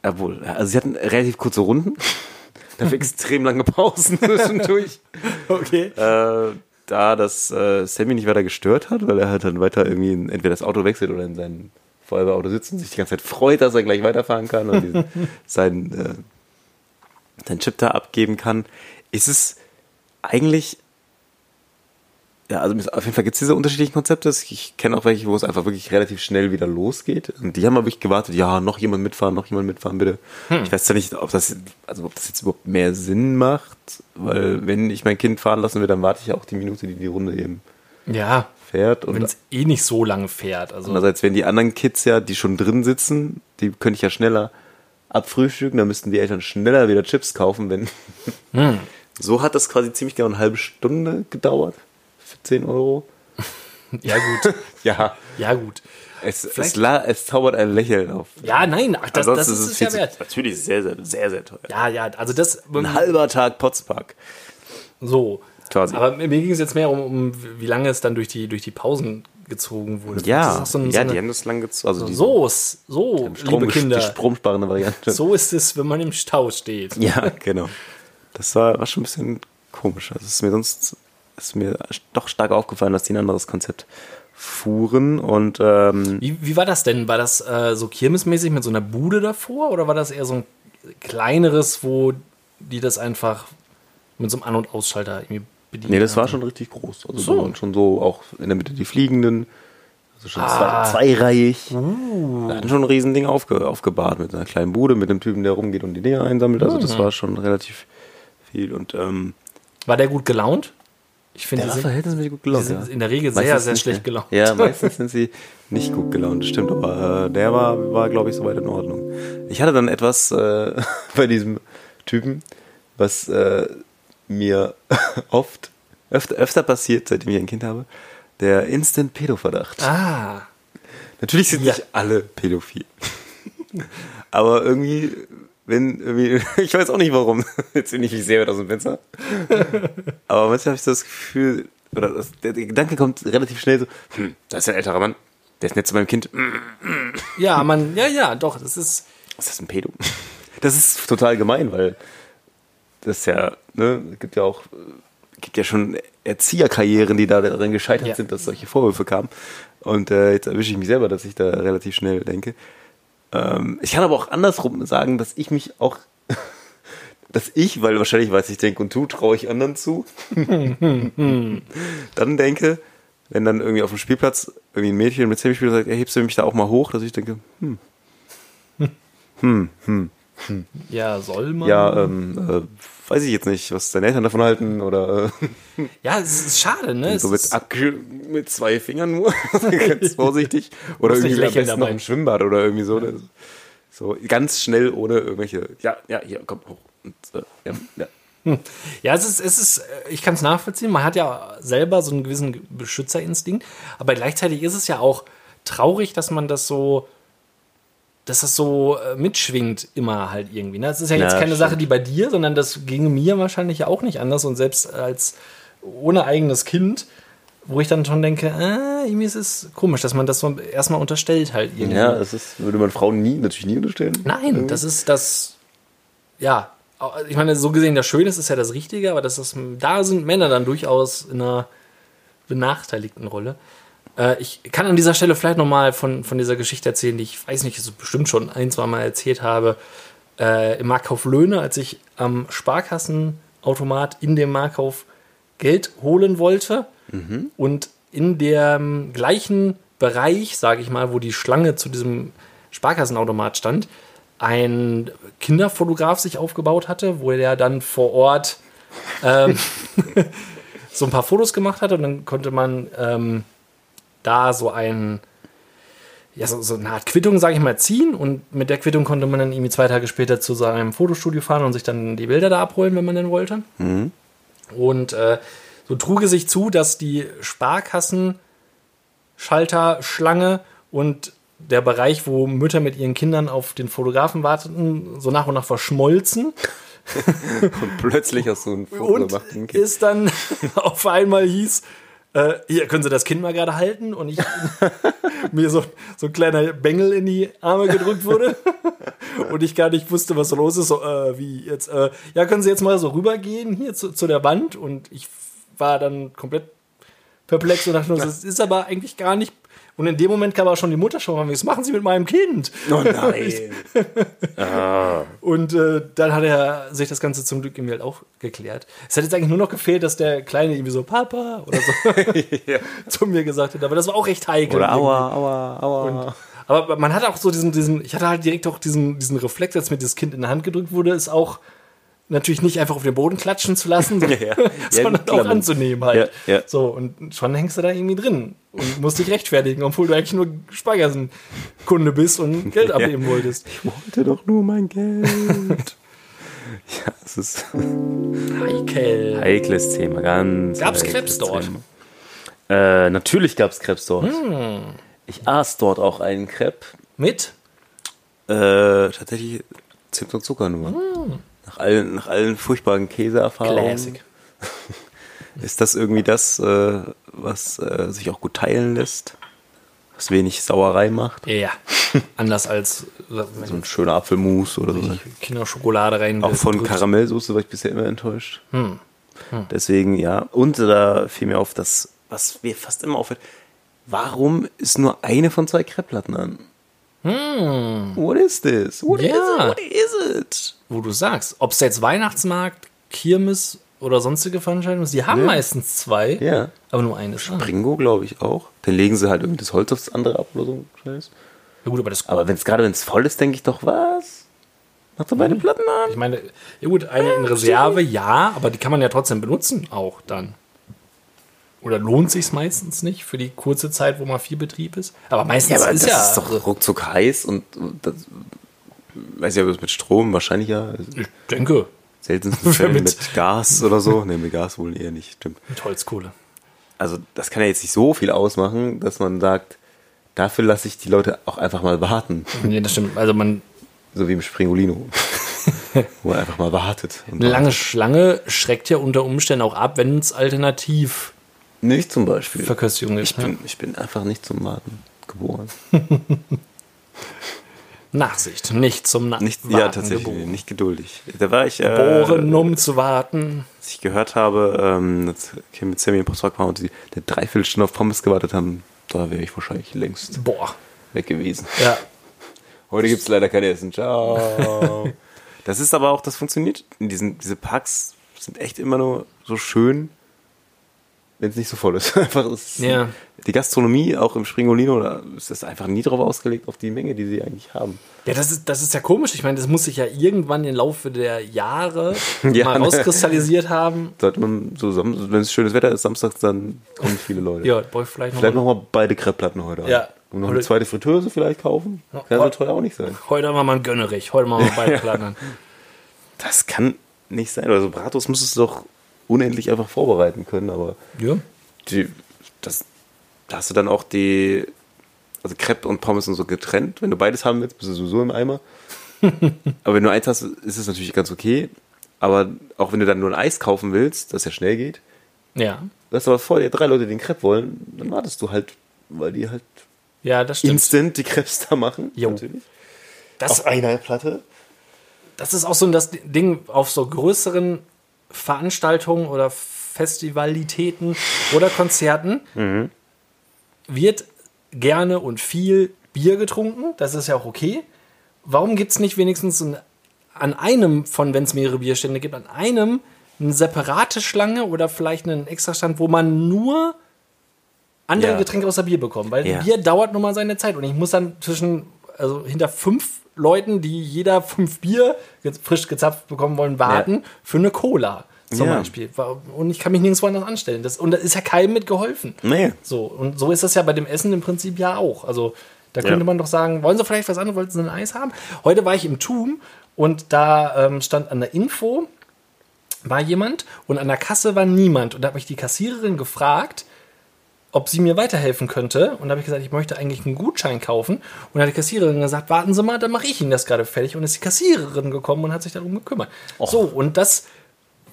[SPEAKER 2] obwohl, also sie hatten relativ kurze Runden, dafür extrem lange Pausen zwischendurch.
[SPEAKER 1] Okay.
[SPEAKER 2] äh, da das äh, Sammy nicht weiter gestört hat, weil er halt dann weiter irgendwie in, entweder das Auto wechselt oder in sein Feuerwehrauto sitzt und sich die ganze Zeit freut, dass er gleich weiterfahren kann und diesen, seinen, seinen Chip da abgeben kann, ist es eigentlich ja, also auf jeden Fall gibt es diese unterschiedlichen Konzepte. Ich kenne auch welche, wo es einfach wirklich relativ schnell wieder losgeht. Und die haben aber wirklich gewartet, ja, noch jemand mitfahren, noch jemand mitfahren, bitte. Ich weiß zwar nicht, ob das, also ob das jetzt überhaupt mehr Sinn macht, weil wenn ich mein Kind fahren lassen will, dann warte ich auch die Minute, die die Runde eben
[SPEAKER 1] Ja,
[SPEAKER 2] fährt. Und
[SPEAKER 1] wenn es eh nicht so lange fährt. Also,
[SPEAKER 2] andererseits, wenn die anderen Kids ja, die schon drin sitzen, die könnte ich ja schneller abfrühstücken, dann müssten die Eltern schneller wieder Chips kaufen, wenn. So hat das quasi ziemlich genau eine halbe Stunde gedauert. Für 10 Euro.
[SPEAKER 1] ja, gut.
[SPEAKER 2] Ja,
[SPEAKER 1] Ja, gut.
[SPEAKER 2] es, es, es zaubert ein Lächeln auf.
[SPEAKER 1] Ja, nein, ach, das, das
[SPEAKER 2] Ansonsten
[SPEAKER 1] ist es ja
[SPEAKER 2] zu-
[SPEAKER 1] wert.
[SPEAKER 2] Natürlich sehr, sehr, sehr, sehr teuer.
[SPEAKER 1] Ja, ja, also das.
[SPEAKER 2] Ein halber Tag Potspark.
[SPEAKER 1] So.
[SPEAKER 2] Quasi.
[SPEAKER 1] Aber mir ging es jetzt mehr um, um, wie lange es dann durch die, durch die Pausen gezogen wurde.
[SPEAKER 2] Ja,
[SPEAKER 1] so, ein-
[SPEAKER 2] ja,
[SPEAKER 1] so
[SPEAKER 2] die haben das lang gezogen. Also
[SPEAKER 1] so, ist- so
[SPEAKER 2] Strom,
[SPEAKER 1] liebe Kinder.
[SPEAKER 2] die stromsparende Variante.
[SPEAKER 1] So ist es, wenn man im Stau steht.
[SPEAKER 2] Ja, genau. Das war, war schon ein bisschen komisch. Also es ist mir sonst ist mir doch stark aufgefallen, dass die ein anderes Konzept fuhren und ähm,
[SPEAKER 1] Wie, wie war das denn? War das äh, so kirmesmäßig mit so einer Bude davor oder war das eher so ein kleineres, wo die das einfach mit so einem An- und Ausschalter irgendwie bedienen?
[SPEAKER 2] nee, das war schon richtig groß. Also
[SPEAKER 1] So.
[SPEAKER 2] so. schon so auch in der Mitte die Fliegenden, also schon
[SPEAKER 1] Ah.
[SPEAKER 2] zwei, zweireihig. Da hatten schon ein Riesending aufge, aufgebahrt mit einer kleinen Bude, mit einem Typen, der rumgeht und die Dinger einsammelt. Also
[SPEAKER 1] Mhm.
[SPEAKER 2] das war schon relativ viel und ähm,
[SPEAKER 1] War der gut gelaunt? Ich finde, sind,
[SPEAKER 2] verhältnismäßig gut gelaunt.
[SPEAKER 1] sind
[SPEAKER 2] ja.
[SPEAKER 1] in der Regel sehr,
[SPEAKER 2] Meistens
[SPEAKER 1] sehr
[SPEAKER 2] nicht,
[SPEAKER 1] schlecht
[SPEAKER 2] ne?
[SPEAKER 1] gelaunt.
[SPEAKER 2] Ja, meistens sind sie nicht gut gelaunt, das stimmt, aber äh, der war, war glaube ich, soweit in Ordnung. Ich hatte dann etwas äh, bei diesem Typen, was äh, mir oft, öfter, öfter passiert, seitdem ich ein Kind habe, der Instant-Pedo-Verdacht.
[SPEAKER 1] Ah,
[SPEAKER 2] Natürlich sind
[SPEAKER 1] Ja.
[SPEAKER 2] nicht alle pädophil. Aber irgendwie, wenn irgendwie, ich weiß auch nicht warum, jetzt bin ich nicht sehr weit aus dem Fenster. Aber manchmal habe ich so das Gefühl, oder das, der, der Gedanke kommt relativ schnell so, hm, das ist ein älterer Mann, der ist nett zu meinem Kind,
[SPEAKER 1] ja, man, ja, ja, doch, das ist,
[SPEAKER 2] ist das ein Pädo? Das ist total gemein, weil das ja, ne, gibt ja auch, gibt ja schon Erzieherkarrieren, die da daran gescheitert
[SPEAKER 1] Ja.
[SPEAKER 2] sind, dass solche Vorwürfe kamen. Und äh, jetzt erwische ich mich selber, dass ich da relativ schnell denke. Ähm, ich kann aber auch andersrum sagen, dass ich mich auch, dass ich, weil wahrscheinlich weiß ich denke und tu, traue ich anderen zu, dann denke, wenn dann irgendwie auf dem Spielplatz irgendwie ein Mädchen mit und sagt, ey, hebst du mich da auch mal hoch, dass ich denke,
[SPEAKER 1] ja, soll man.
[SPEAKER 2] ja, ähm, äh, weiß ich jetzt nicht, was deine Eltern davon halten oder äh,
[SPEAKER 1] Ja, es ist schade, ne?
[SPEAKER 2] So mit, mit zwei Fingern nur, ganz vorsichtig. Oder irgendwie am besten noch
[SPEAKER 1] dabei.
[SPEAKER 2] im Schwimmbad oder irgendwie so. Das- So ganz schnell ohne irgendwelche, ja, ja, hier, komm hoch. Und, äh, ja, ja.
[SPEAKER 1] ja, es ist, es ist, äh, ich kann es nachvollziehen. Man hat ja selber so einen gewissen Beschützerinstinkt, aber gleichzeitig ist es ja auch traurig, dass man das so, dass das so äh, mitschwingt immer halt irgendwie. Ne? Das ist ja jetzt
[SPEAKER 2] Ja,
[SPEAKER 1] keine
[SPEAKER 2] stimmt.
[SPEAKER 1] Sache, die bei dir, sondern das ginge mir wahrscheinlich ja auch nicht anders und selbst als ohne eigenes Kind, wo ich dann schon denke, äh, irgendwie ist es komisch, dass man das so erstmal unterstellt halt irgendwie.
[SPEAKER 2] ja, das ist, würde man Frauen nie, natürlich nie unterstellen.
[SPEAKER 1] Nein, das ist das, ja, ich meine, so gesehen, das Schöne ist, ist ja das Richtige, aber das ist, da sind Männer dann durchaus in einer benachteiligten Rolle. Äh, ich kann an dieser Stelle vielleicht nochmal von, von dieser Geschichte erzählen, die ich weiß nicht, so bestimmt schon ein, zwei Mal erzählt habe, äh, im Markkauf Löhne, als ich am Sparkassenautomat in dem Markkauf Geld holen wollte und in dem gleichen Bereich, sage ich mal, wo die Schlange zu diesem Sparkassenautomat stand, ein Kinderfotograf sich aufgebaut hatte, wo er dann vor Ort ähm, so ein paar Fotos gemacht hat und dann konnte man ähm, da so ein ja, so, so eine Art Quittung, sage ich mal, ziehen. Und mit der Quittung konnte man dann irgendwie zwei Tage später zu seinem Fotostudio fahren und sich dann die Bilder da abholen, wenn man denn wollte. Und äh, so trug es sich zu, dass die Sparkassen-Schalterschlange und der Bereich, wo Mütter mit ihren Kindern auf den Fotografen warteten, so nach und nach verschmolzen.
[SPEAKER 2] Und plötzlich hast du ein Foto gemacht.
[SPEAKER 1] es dann auf einmal hieß, äh, hier können Sie das Kind mal gerade halten und ich mir so, so ein kleiner Bengel in die Arme gedrückt wurde und ich gar nicht wusste, was los ist. So, äh, wie jetzt, äh, ja, können Sie jetzt mal so rübergehen hier zu, zu der Wand und ich war dann komplett perplex und dachte nur, das ist aber eigentlich gar nicht. Und in dem Moment kam auch schon die Mutter schon, was machen Sie mit meinem Kind?
[SPEAKER 2] Oh nein.
[SPEAKER 1] Und äh, dann hat er sich das Ganze zum Glück irgendwie halt auch geklärt. Es hätte jetzt eigentlich nur noch gefehlt, dass der Kleine irgendwie so Papa oder so zu mir gesagt hätte. Aber das war auch recht heikel.
[SPEAKER 2] Oder aua, aua, aua.
[SPEAKER 1] Und, aber man hat auch so diesen, diesen, ich hatte halt direkt auch diesen, diesen Reflex, als mir das Kind in die Hand gedrückt wurde, ist auch natürlich nicht einfach auf den Boden klatschen zu lassen, sondern,
[SPEAKER 2] Ja, ja.
[SPEAKER 1] sondern auch anzunehmen halt.
[SPEAKER 2] Ja, ja.
[SPEAKER 1] So, und schon hängst du da irgendwie drin und musst dich rechtfertigen, obwohl du eigentlich nur Sparkassenkunde bist und Geld abnehmen wolltest.
[SPEAKER 2] Ich wollte doch nur mein Geld. ja, es ist
[SPEAKER 1] Heikel.
[SPEAKER 2] heikles Thema, ganz.
[SPEAKER 1] Gab's Krebs dort?
[SPEAKER 2] Äh, natürlich gab's Krebs dort. Ich aß dort auch einen Crepe.
[SPEAKER 1] Mit?
[SPEAKER 2] Äh, tatsächlich Zimt und Zucker nur. Nach allen, nach allen furchtbaren Käseerfahrungen
[SPEAKER 1] Classic.
[SPEAKER 2] ist das irgendwie das, äh, was äh, sich auch gut teilen lässt. Was wenig Sauerei macht.
[SPEAKER 1] Ja. Anders als
[SPEAKER 2] So ein schöner Apfelmus oder so.
[SPEAKER 1] Kinderschokolade rein.
[SPEAKER 2] Auch von Karamellsoße war ich bisher immer enttäuscht. Deswegen, ja. Und da fiel mir auf, dass, was mir fast immer auffällt, warum ist nur eine von zwei Kreppplatten an? What is this? What is it?
[SPEAKER 1] Ja.
[SPEAKER 2] What is it?
[SPEAKER 1] Wo du sagst, ob es jetzt Weihnachtsmarkt, Kirmes oder sonstige Veranstaltungen ist, die haben
[SPEAKER 2] Ja.
[SPEAKER 1] meistens zwei,
[SPEAKER 2] Ja.
[SPEAKER 1] aber nur eine.
[SPEAKER 2] Bringo, glaube ich, auch. Dann legen sie halt irgendwie das Holz aufs andere ab oder so. Scheiß.
[SPEAKER 1] Ja gut, aber das
[SPEAKER 2] Aber wenn's gerade wenn es voll ist, denke ich doch, was? Macht doch beide Platten an?
[SPEAKER 1] Ich meine, ja gut, eine in Reserve, ja, aber die kann man ja trotzdem benutzen auch dann. Oder lohnt sich's meistens nicht für die kurze Zeit, wo mal viel Betrieb ist? Aber meistens
[SPEAKER 2] Ja, aber
[SPEAKER 1] ist
[SPEAKER 2] das
[SPEAKER 1] ja.
[SPEAKER 2] ist doch ruckzuck heiß und das, weiß ich, ob es mit Strom wahrscheinlich ja.
[SPEAKER 1] ich denke,
[SPEAKER 2] Seltensten Fällen
[SPEAKER 1] Mit-
[SPEAKER 2] mit, Gas oder so. Ne, mit Gas wohl eher nicht, stimmt.
[SPEAKER 1] mit Holzkohle.
[SPEAKER 2] Also das kann ja jetzt nicht so viel ausmachen, dass man sagt, dafür lasse ich die Leute auch einfach mal warten.
[SPEAKER 1] Nee, das stimmt. Also man,
[SPEAKER 2] So wie im Springolino. Wo man einfach mal wartet.
[SPEAKER 1] Eine lange Schlange schreckt ja unter Umständen auch ab, wenn es alternativ
[SPEAKER 2] Nicht zum Beispiel.
[SPEAKER 1] Verköstigung ist.
[SPEAKER 2] Ich bin, ich bin einfach nicht zum Warten geboren.
[SPEAKER 1] Nachsicht, nicht zum Na
[SPEAKER 2] Nicht,
[SPEAKER 1] Warten
[SPEAKER 2] ja, tatsächlich,
[SPEAKER 1] geboren.
[SPEAKER 2] nicht geduldig. Da war ich, äh,
[SPEAKER 1] Geboren, um zu warten.
[SPEAKER 2] als ich gehört habe, ähm, dass Kim mit Sammy im Postpark waren und die eine Dreiviertelstunde auf Pommes gewartet haben, da wäre ich wahrscheinlich längst
[SPEAKER 1] Boah.
[SPEAKER 2] weg gewesen.
[SPEAKER 1] Ja.
[SPEAKER 2] Heute gibt es leider kein Essen. Ciao. das ist aber auch, das funktioniert. In diesen, diese Parks sind echt immer nur so schön, wenn es nicht so voll ist. Einfach, es ist
[SPEAKER 1] Ja.
[SPEAKER 2] Die Gastronomie, auch im Springolino, da ist das einfach nie drauf ausgelegt, auf die Menge, die sie eigentlich haben.
[SPEAKER 1] Ja, das ist, das ist ja komisch. Ich meine, das muss sich ja irgendwann im Laufe der Jahre
[SPEAKER 2] Ja,
[SPEAKER 1] mal
[SPEAKER 2] ne?
[SPEAKER 1] rauskristallisiert haben.
[SPEAKER 2] Sollte man so, wenn es schönes Wetter ist, samstags, dann kommen viele Leute.
[SPEAKER 1] Ja, brauche ich vielleicht noch
[SPEAKER 2] Vielleicht
[SPEAKER 1] mal.
[SPEAKER 2] nochmal beide Crepeplatten heute. an.
[SPEAKER 1] Ja.
[SPEAKER 2] Und noch eine zweite Fritteuse vielleicht kaufen. Kann so teuer auch nicht sein.
[SPEAKER 1] Heute machen wir mal einen Gönnerich. Heute machen wir beide Platten.
[SPEAKER 2] Das kann nicht sein. Also Bratwurst musstest du doch unendlich einfach vorbereiten können, aber
[SPEAKER 1] Ja.
[SPEAKER 2] die, das, da hast du dann auch die, also Crepe und Pommes und so getrennt. Wenn du beides haben willst, bist du sowieso im Eimer. aber wenn du eins hast, ist es natürlich ganz okay. Aber auch wenn du dann nur ein Eis kaufen willst, das ja schnell geht,
[SPEAKER 1] Ja.
[SPEAKER 2] du hast aber vor dir drei Leute, die den Crepe wollen, dann wartest du halt, weil die halt
[SPEAKER 1] Ja, das stimmt.
[SPEAKER 2] instant die Crepes da machen.
[SPEAKER 1] Jo.
[SPEAKER 2] Natürlich.
[SPEAKER 1] Das,
[SPEAKER 2] Auf einer Platte.
[SPEAKER 1] das ist auch so das Ding auf so größeren Veranstaltungen oder Festivalitäten oder Konzerten wird gerne und viel Bier getrunken. Das ist ja auch okay. Warum gibt es nicht wenigstens ein, an einem von, wenn es mehrere Bierstände gibt, an einem eine separate Schlange oder vielleicht einen Extrastand, wo man nur andere
[SPEAKER 2] Ja.
[SPEAKER 1] Getränke außer Bier bekommt? Weil
[SPEAKER 2] Ja.
[SPEAKER 1] Bier dauert nun mal seine Zeit und ich muss dann zwischen, also hinter fünf Leuten, die jeder fünf Bier frisch gezapft bekommen wollen, warten für eine Cola zum
[SPEAKER 2] Ja.
[SPEAKER 1] Beispiel. Und ich kann mich nirgendwo anders anstellen. Das, und da ist ja keinem mit geholfen.
[SPEAKER 2] Nee.
[SPEAKER 1] So, und so ist das ja bei dem Essen im Prinzip ja auch. Also Da könnte man doch sagen, wollen Sie vielleicht was anderes, wollten Sie ein Eis haben? Heute war ich im TUM und da ähm, stand an der Info, war jemand und an der Kasse war niemand. Und da habe ich die Kassiererin gefragt, ob sie mir weiterhelfen könnte. Und da habe ich gesagt, ich möchte eigentlich einen Gutschein kaufen. Und da hat die Kassiererin gesagt, warten Sie mal, dann mache ich Ihnen das gerade fertig. Und ist die Kassiererin gekommen und hat sich darum gekümmert. So, und das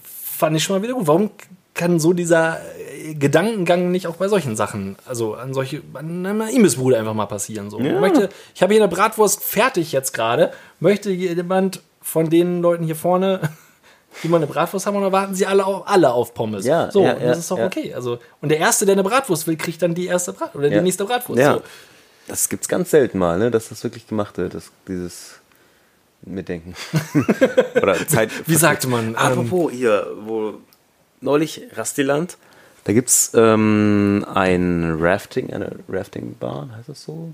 [SPEAKER 1] fand ich schon mal wieder gut. Warum kann so dieser äh, Gedankengang nicht auch bei solchen Sachen, also an solche, an einer Imbissbude einfach mal passieren? So.
[SPEAKER 2] Ja.
[SPEAKER 1] Ich, möchte, ich habe hier eine Bratwurst fertig jetzt gerade. Möchte jemand von den Leuten hier vorne, die mal eine Bratwurst haben, oder warten sie alle auf, alle auf Pommes?
[SPEAKER 2] Ja,
[SPEAKER 1] so,
[SPEAKER 2] ja,
[SPEAKER 1] und
[SPEAKER 2] ja,
[SPEAKER 1] das ist doch
[SPEAKER 2] ja.
[SPEAKER 1] okay. Also, und der Erste, der eine Bratwurst will, kriegt dann die erste Brat oder die
[SPEAKER 2] Ja.
[SPEAKER 1] nächste Bratwurst.
[SPEAKER 2] Ja.
[SPEAKER 1] So.
[SPEAKER 2] Das gibt's ganz selten mal, ne, dass das wirklich gemacht wird, das, dieses Mitdenken. Oder Zeit.
[SPEAKER 1] Wie sagte man? Ähm,
[SPEAKER 2] Apropos hier, wo neulich Rastiland, da gibt's ähm, ein Rafting, eine Rafting-Bahn, heißt das so?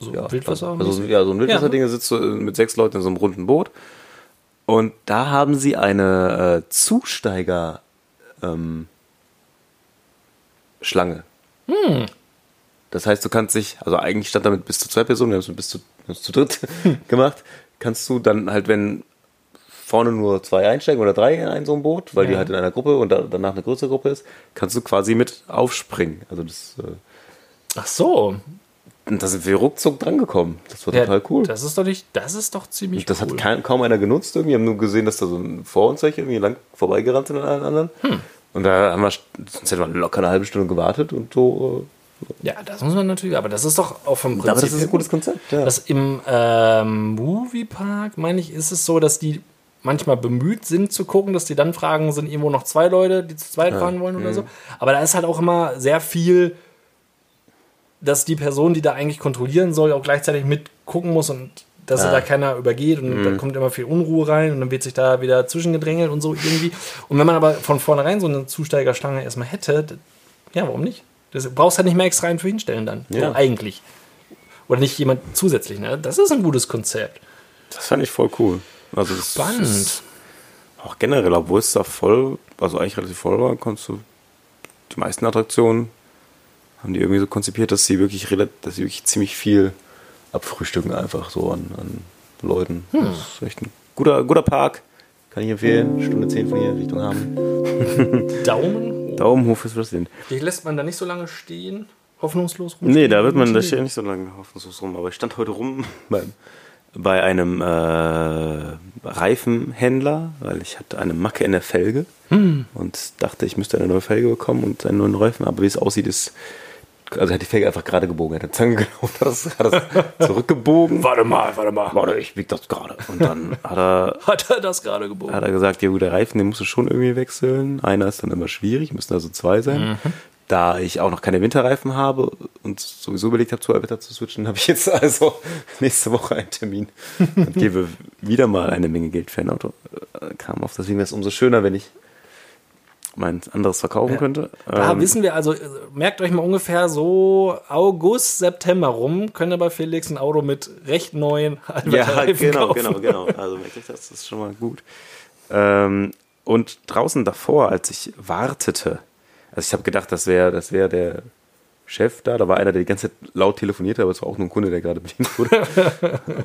[SPEAKER 1] so
[SPEAKER 2] Ja,
[SPEAKER 1] Wildwasser.
[SPEAKER 2] also, ja, so ein Wildwasserding, da sitzt du äh, mit sechs Leuten in so einem runden Boot. Und da haben sie eine äh, Zusteiger ähm, Schlange. Das heißt, du kannst dich, also eigentlich stand damit bis zu zwei Personen, wir haben es bis zu, es zu dritt gemacht, kannst du dann halt, wenn vorne nur zwei einsteigen oder drei in ein so ein Boot, weil die
[SPEAKER 1] Ja.
[SPEAKER 2] halt in einer Gruppe und da, danach eine größere Gruppe ist, kannst du quasi mit aufspringen. Also das, äh,
[SPEAKER 1] Ach so.
[SPEAKER 2] Und da sind wir ruckzuck dran gekommen. Das war
[SPEAKER 1] Ja,
[SPEAKER 2] total cool.
[SPEAKER 1] Das ist doch nicht, das ist doch ziemlich
[SPEAKER 2] Und das
[SPEAKER 1] cool.
[SPEAKER 2] hat kein, kaum einer genutzt irgendwie. Wir haben nur gesehen, dass da so ein vor uns welche irgendwie lang vorbeigerannt sind an allen anderen.
[SPEAKER 1] Hm.
[SPEAKER 2] Und da haben wir, sonst hätten wir locker eine halbe Stunde gewartet und so.
[SPEAKER 1] ja, das muss man natürlich, aber das ist doch auch vom
[SPEAKER 2] Äh,
[SPEAKER 1] Prinzip
[SPEAKER 2] aber das ist ein gutes Konzept. Ja.
[SPEAKER 1] Das im ähm, Moviepark, meine ich, ist es so, dass die manchmal bemüht sind zu gucken, dass die dann fragen, sind irgendwo noch zwei Leute, die zu zweit fahren wollen
[SPEAKER 2] Mhm.
[SPEAKER 1] oder so. Aber da ist halt auch immer sehr viel, dass die Person, die da eigentlich kontrollieren soll, auch gleichzeitig mitgucken muss und dass da keiner übergeht und
[SPEAKER 2] Mhm.
[SPEAKER 1] da kommt immer viel Unruhe rein und dann wird sich da wieder zwischengedrängelt und so irgendwie. Und wenn man aber von vornherein so eine Zusteigerschlange erstmal hätte, ja, warum nicht? Das brauchst halt nicht mehr extra einen für hinstellen dann.
[SPEAKER 2] Ja.
[SPEAKER 1] Eigentlich. Oder nicht jemand zusätzlich, ne? Das ist ein gutes Konzept.
[SPEAKER 2] das fand ich voll cool. Also
[SPEAKER 1] Spannend.
[SPEAKER 2] Auch generell, obwohl es da voll, also eigentlich relativ voll war, konntest du die meisten Attraktionen haben die irgendwie so konzipiert, dass sie wirklich, dass sie wirklich ziemlich viel abfrühstücken einfach so an, an Leuten.
[SPEAKER 1] Hm.
[SPEAKER 2] Das ist echt ein guter, guter Park. Kann ich empfehlen. Stunde 10 von hier Richtung Hamm.
[SPEAKER 1] Daumen.
[SPEAKER 2] Daumen hoch fürs Wrestling.
[SPEAKER 1] Die lässt man da nicht so lange stehen, hoffnungslos rumstehen.
[SPEAKER 2] Nee, da wird man, da steht nicht so lange hoffnungslos rum. Aber ich stand heute rum beim, bei einem äh, Reifenhändler, weil ich hatte eine Macke in der Felge und dachte, ich müsste eine neue Felge bekommen und einen neuen Reifen. Aber wie es aussieht, ist, also er hat die Felge einfach gerade gebogen. Hat eine Zange genommen, hat das, hat das zurückgebogen.
[SPEAKER 1] Warte mal, warte mal.
[SPEAKER 2] Warte, ich wieg das gerade. Und dann hat er
[SPEAKER 1] Hat er das gerade gebogen?
[SPEAKER 2] hat er gesagt, ja gut, der Reifen, den musst du schon irgendwie wechseln. Einer ist dann immer schwierig, müssen also zwei sein. Da ich auch noch keine Winterreifen habe und sowieso überlegt habe, zu Alberta zu switchen, habe ich jetzt also nächste Woche einen Termin und gebe wieder mal eine Menge Geld für ein Auto. Äh, Kam auf, deswegen wäre es umso schöner, wenn ich mein anderes verkaufen könnte.
[SPEAKER 1] Da
[SPEAKER 2] Ähm,
[SPEAKER 1] wissen wir, also äh, merkt euch mal ungefähr so August, September rum, könnt ihr bei Felix ein Auto mit recht neuen
[SPEAKER 2] Ja,
[SPEAKER 1] Reifen
[SPEAKER 2] genau,
[SPEAKER 1] kaufen.
[SPEAKER 2] genau, genau. Also merke ich das, das ist schon mal gut. Ähm, und draußen davor, als ich wartete, also ich habe gedacht, das wäre das wär der Chef da, da war einer, der die ganze Zeit laut telefonierte, aber es war auch nur ein Kunde, der gerade bedient wurde.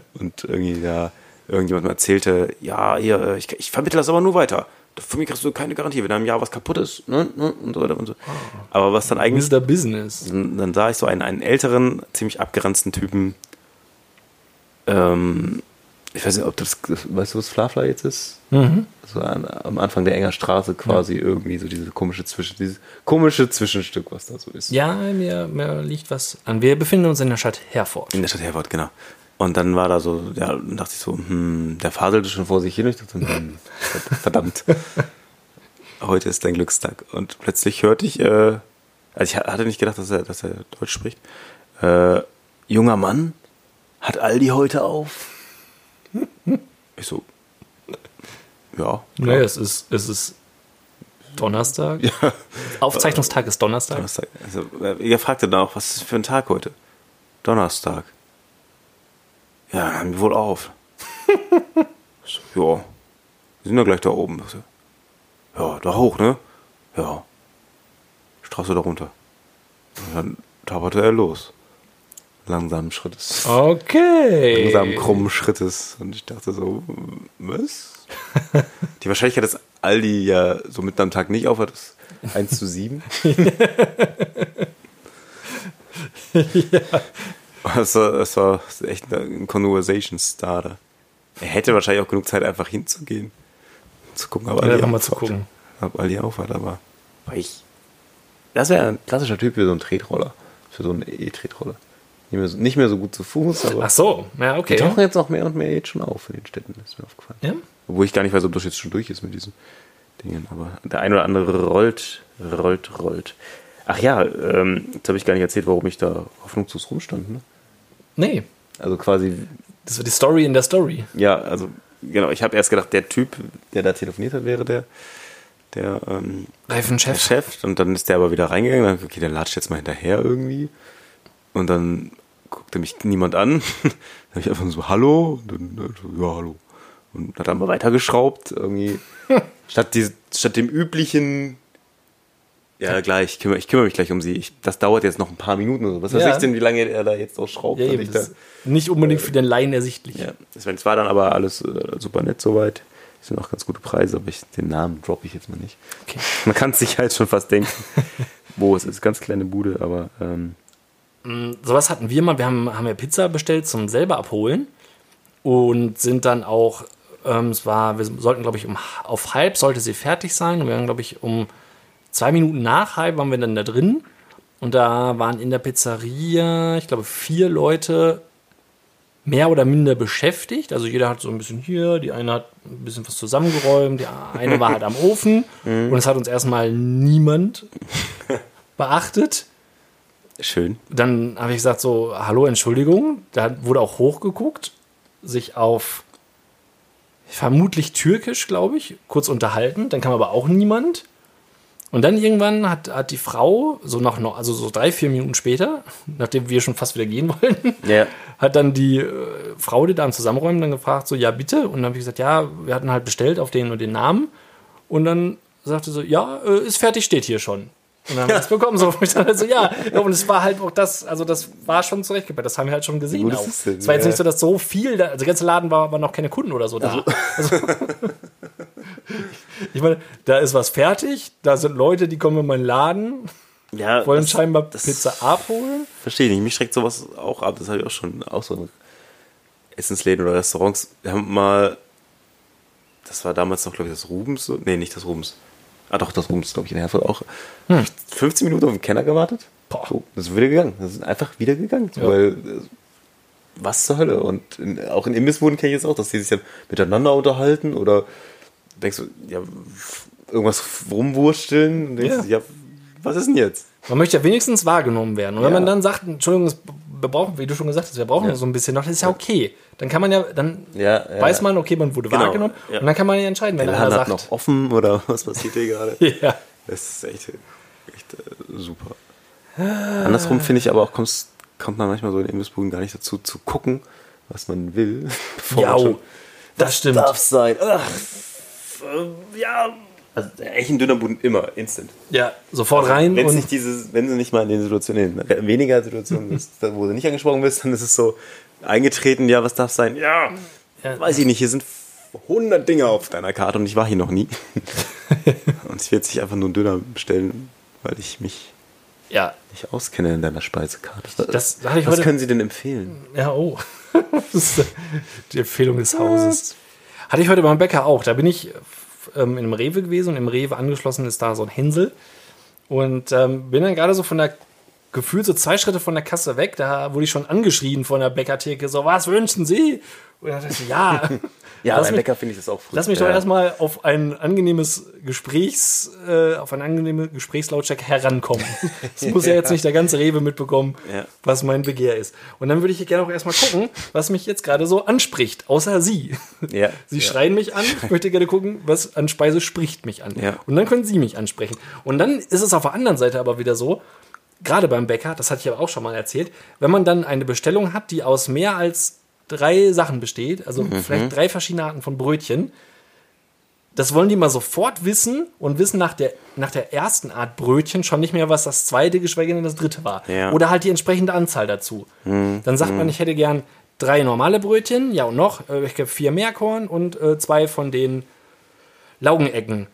[SPEAKER 2] und irgendwie, ja, irgendjemand erzählte, ja, hier, ich, ich vermittle das aber nur weiter. Für mich kriegst du keine Garantie, wenn in einem Jahr was kaputt ist, ne, ne, und so weiter und so. Aber was dann eigentlich
[SPEAKER 1] Mr. Business.
[SPEAKER 2] dann, dann sah ich so einen, einen älteren, ziemlich abgeranzten Typen. Ähm, ich weiß nicht, ob das, weißt du, was Flafla jetzt ist?
[SPEAKER 1] Mhm.
[SPEAKER 2] So an, am Anfang der enger Straße quasi irgendwie so diese komische Zwischen, dieses komische Zwischenstück, was da so ist.
[SPEAKER 1] Ja, mir, mir liegt was an. Wir befinden uns in der Stadt Herford.
[SPEAKER 2] In der Stadt Herford, genau. Und dann war da so, ja, dann dachte ich so, hm, der faselte schon vor sich hin. Ich dachte, hm, verdammt. Heute ist dein Glückstag. Und plötzlich hörte ich, äh, also ich hatte nicht gedacht, dass er, dass er Deutsch spricht. Äh, junger Mann, hat Aldi heute auf? Ich so, ja.
[SPEAKER 1] Naja, es ist, es ist Donnerstag. Aufzeichnungstag ist Donnerstag.
[SPEAKER 2] Donnerstag. Also, äh, ihr fragte dann auch, was ist für ein Tag heute? Donnerstag. Ja, dann haben wir wohl auf. So, ja, wir sind ja gleich da oben. Ja, da hoch, ne? Ja. Straße da runter. Und dann taperte er los. langsamen Schrittes.
[SPEAKER 1] Okay.
[SPEAKER 2] Langsamen, krummen Schrittes. Und ich dachte so, was? Die Wahrscheinlichkeit, dass Aldi ja so mitten am Tag nicht aufhört, ist 1 zu 7. Das war, das war echt ein Conversation Starter. Er hätte wahrscheinlich auch genug Zeit, einfach hinzugehen. Zu gucken,
[SPEAKER 1] Ja,
[SPEAKER 2] Aldi
[SPEAKER 1] einfach mal zu gucken.
[SPEAKER 2] Ob Aldi aufhat, aber. aber ich. Das wäre ein klassischer Typ für so einen Tretroller. Für so einen E-Tretroller. Nicht mehr, so, nicht mehr so gut zu Fuß, aber.
[SPEAKER 1] Ach so, ja,
[SPEAKER 2] Die
[SPEAKER 1] okay.
[SPEAKER 2] tauchen jetzt auch mehr und mehr jetzt schon auf in den Städten, ist mir aufgefallen.
[SPEAKER 1] Ja?
[SPEAKER 2] Obwohl ich gar nicht weiß, ob das jetzt schon durch ist mit diesen Dingen. Aber der ein oder andere rollt, rollt, rollt. Ach ja, ähm, jetzt habe ich gar nicht erzählt, warum ich da hoffnungslos rumstand. Ne?
[SPEAKER 1] Nee,
[SPEAKER 2] Also quasi,
[SPEAKER 1] das war die Story in der Story.
[SPEAKER 2] ja, also genau, ich habe erst gedacht, der Typ, der da telefoniert hat, wäre der, der, ähm, der
[SPEAKER 1] Reifenchef.
[SPEAKER 2] Chef. Und dann ist der aber wieder reingegangen. Dann, okay, der latscht jetzt mal hinterher irgendwie. Und dann guckte mich niemand an. dann habe ich einfach so, hallo? Und dann, äh, so, ja, hallo. Und hat dann mal weitergeschraubt. Irgendwie. statt, die, statt dem üblichen, ja, gleich, ich kümmere, ich kümmere mich gleich um sie. Ich, das dauert jetzt noch ein paar Minuten oder so. Was weiß
[SPEAKER 1] Ja.
[SPEAKER 2] ich denn, wie lange er da jetzt auch schraubt?
[SPEAKER 1] Ja, eben,
[SPEAKER 2] da,
[SPEAKER 1] das nicht unbedingt für den Laien ersichtlich.
[SPEAKER 2] ja, das war- es war dann aber alles äh, super nett soweit. Es sind auch ganz gute Preise, aber ich, den Namen droppe ich jetzt mal nicht.
[SPEAKER 1] Okay.
[SPEAKER 2] Man kann sich halt schon fast denken, wo es ist. Ganz kleine Bude, aber ähm,
[SPEAKER 1] sowas hatten wir mal. Wir haben, haben ja Pizza bestellt zum selber abholen und sind dann auch, ähm, es war, wir sollten, glaube ich, um, auf halb sollte sie fertig sein und wir waren, glaube ich, um zwei Minuten nach halb waren wir dann da drin und da waren in der Pizzeria, ich glaube, vier Leute mehr oder minder beschäftigt. Also jeder hat so ein bisschen hier, die eine hat ein bisschen was zusammengeräumt, die eine war halt am Ofen und es hat uns erstmal niemand beachtet
[SPEAKER 2] schön.
[SPEAKER 1] dann habe ich gesagt so, hallo, Entschuldigung. Da wurde auch hochgeguckt, sich auf vermutlich türkisch, glaube ich, kurz unterhalten. Dann kam aber auch niemand. Und dann irgendwann hat, hat die Frau, so nach noch, also so drei, vier Minuten später, nachdem wir schon fast wieder gehen wollten,
[SPEAKER 2] Ja.
[SPEAKER 1] hat dann die äh, Frau, die da am Zusammenräumen, dann gefragt, so, ja, bitte. Und dann habe ich gesagt, ja, wir hatten halt bestellt auf den und den Namen. Und dann sagte so, ja, äh, ist fertig, steht hier schon. Und dann haben wir das bekommen. So, und ich dann halt so, ja. ja. Und es war halt auch das, also das war schon zurechtgebettet. Das haben wir halt schon gesehen.
[SPEAKER 2] gut
[SPEAKER 1] auch. Es war jetzt
[SPEAKER 2] Ja.
[SPEAKER 1] nicht so, dass so viel, da, also der ganze Laden war, waren noch keine Kunden oder so da. Also, ich meine, da ist was fertig, da sind Leute, die kommen in meinen Laden,
[SPEAKER 2] Ja,
[SPEAKER 1] wollen
[SPEAKER 2] das
[SPEAKER 1] scheinbar
[SPEAKER 2] das-
[SPEAKER 1] Pizza abholen.
[SPEAKER 2] verstehe ich nicht. Mich schreckt sowas auch ab. Das habe ich auch schon, auch so in Essensläden oder Restaurants. Wir haben mal, das war damals noch, glaube ich, das Rubens. Nee, nicht das Rubens. Ah, doch, das Rubens, glaube ich, in Herford auch. 15 Minuten auf den Kenner gewartet.
[SPEAKER 1] Boah.
[SPEAKER 2] So, das ist wieder gegangen. Das ist einfach wieder gegangen.
[SPEAKER 1] Ja.
[SPEAKER 2] Weil, äh, was zur Hölle? Und in, auch in Imbissbuden kenne ich jetzt auch, dass die sich dann miteinander unterhalten oder denkst du, ja, irgendwas rumwursteln und denkst,
[SPEAKER 1] Ja.
[SPEAKER 2] ja, was ist denn jetzt?
[SPEAKER 1] Man möchte ja wenigstens wahrgenommen werden. Und wenn
[SPEAKER 2] Ja.
[SPEAKER 1] man dann sagt, Entschuldigung, wir brauchen, wie du schon gesagt hast, wir brauchen
[SPEAKER 2] Ja.
[SPEAKER 1] so ein bisschen noch, das ist ja okay. Dann kann man ja, dann
[SPEAKER 2] Ja,
[SPEAKER 1] weiß man, okay, man wurde
[SPEAKER 2] Genau,
[SPEAKER 1] wahrgenommen. Und dann kann man ja entscheiden, wenn
[SPEAKER 2] Der
[SPEAKER 1] einer sagt,
[SPEAKER 2] noch offen oder was passiert hier gerade?
[SPEAKER 1] ja,
[SPEAKER 2] Das ist echt, echt äh, super. Andersrum finde ich aber auch, kommst, kommt man manchmal so in Imbissbuden gar nicht dazu, zu gucken, was man will. bevor man
[SPEAKER 1] ja, das stimmt.
[SPEAKER 2] Darf sein. Ach, äh, ja. Also echt ein Dönerbuden immer, instant.
[SPEAKER 1] Ja, sofort rein
[SPEAKER 2] Wenn
[SPEAKER 1] und
[SPEAKER 2] nicht dieses, wenn du nicht mal in den Situationen, in weniger Situationen bist, wo du nicht angesprochen bist, dann ist es so eingetreten, ja, was darf sein? Ja,
[SPEAKER 1] Ja.
[SPEAKER 2] weiß ich nicht, hier sind 100 Dinge auf deiner Karte und ich war hier noch nie. und ich werde sich einfach nur einen Döner bestellen, weil ich mich
[SPEAKER 1] ja,
[SPEAKER 2] nicht auskenne in deiner Speisekarte.
[SPEAKER 1] Das ich
[SPEAKER 2] was
[SPEAKER 1] heute-
[SPEAKER 2] können Sie denn empfehlen?
[SPEAKER 1] ja, oh. das die Empfehlung des Hauses. Hatte ich heute beim Bäcker auch. Da bin ich ähm, in einem Rewe gewesen und im Rewe angeschlossen ist da so ein Hänsel. Und ähm, bin dann gerade so von der gefühlt so zwei Schritte von der Kasse weg, da wurde ich schon angeschrien von der Bäckertheke, so, was wünschen Sie? Und dann dachte ich, ja,
[SPEAKER 2] Ja,
[SPEAKER 1] lass
[SPEAKER 2] beim Bäcker finde ich das auch früh.
[SPEAKER 1] lass mich doch
[SPEAKER 2] ja.
[SPEAKER 1] erstmal auf ein angenehmes Gesprächs, äh, auf eine angenehme Gesprächslautstärke herankommen. Es muss ja jetzt nicht der ganze Rewe mitbekommen,
[SPEAKER 2] Ja.
[SPEAKER 1] was mein Begehr ist. Und dann würde ich gerne auch erstmal gucken, was mich jetzt gerade so anspricht, außer Sie.
[SPEAKER 2] Ja,
[SPEAKER 1] Sie
[SPEAKER 2] ja.
[SPEAKER 1] schreien mich an, ich möchte gerne gucken, was an Speise spricht mich an.
[SPEAKER 2] Ja.
[SPEAKER 1] Und dann können Sie mich ansprechen. Und dann ist es auf der anderen Seite aber wieder so, gerade beim Bäcker, das hatte ich aber auch schon mal erzählt, wenn man dann eine Bestellung hat, die aus mehr als drei Sachen besteht, also
[SPEAKER 2] Mhm.
[SPEAKER 1] vielleicht drei verschiedene Arten von Brötchen, das wollen die mal sofort wissen und wissen nach der, nach der ersten Art Brötchen schon nicht mehr, was das zweite, geschweige denn das dritte war.
[SPEAKER 2] Ja.
[SPEAKER 1] Oder halt die entsprechende Anzahl dazu. Dann sagt man, ich hätte gern drei normale Brötchen, ja und noch, äh, ich habe vier Meerkorn und äh, zwei von den Laugenecken.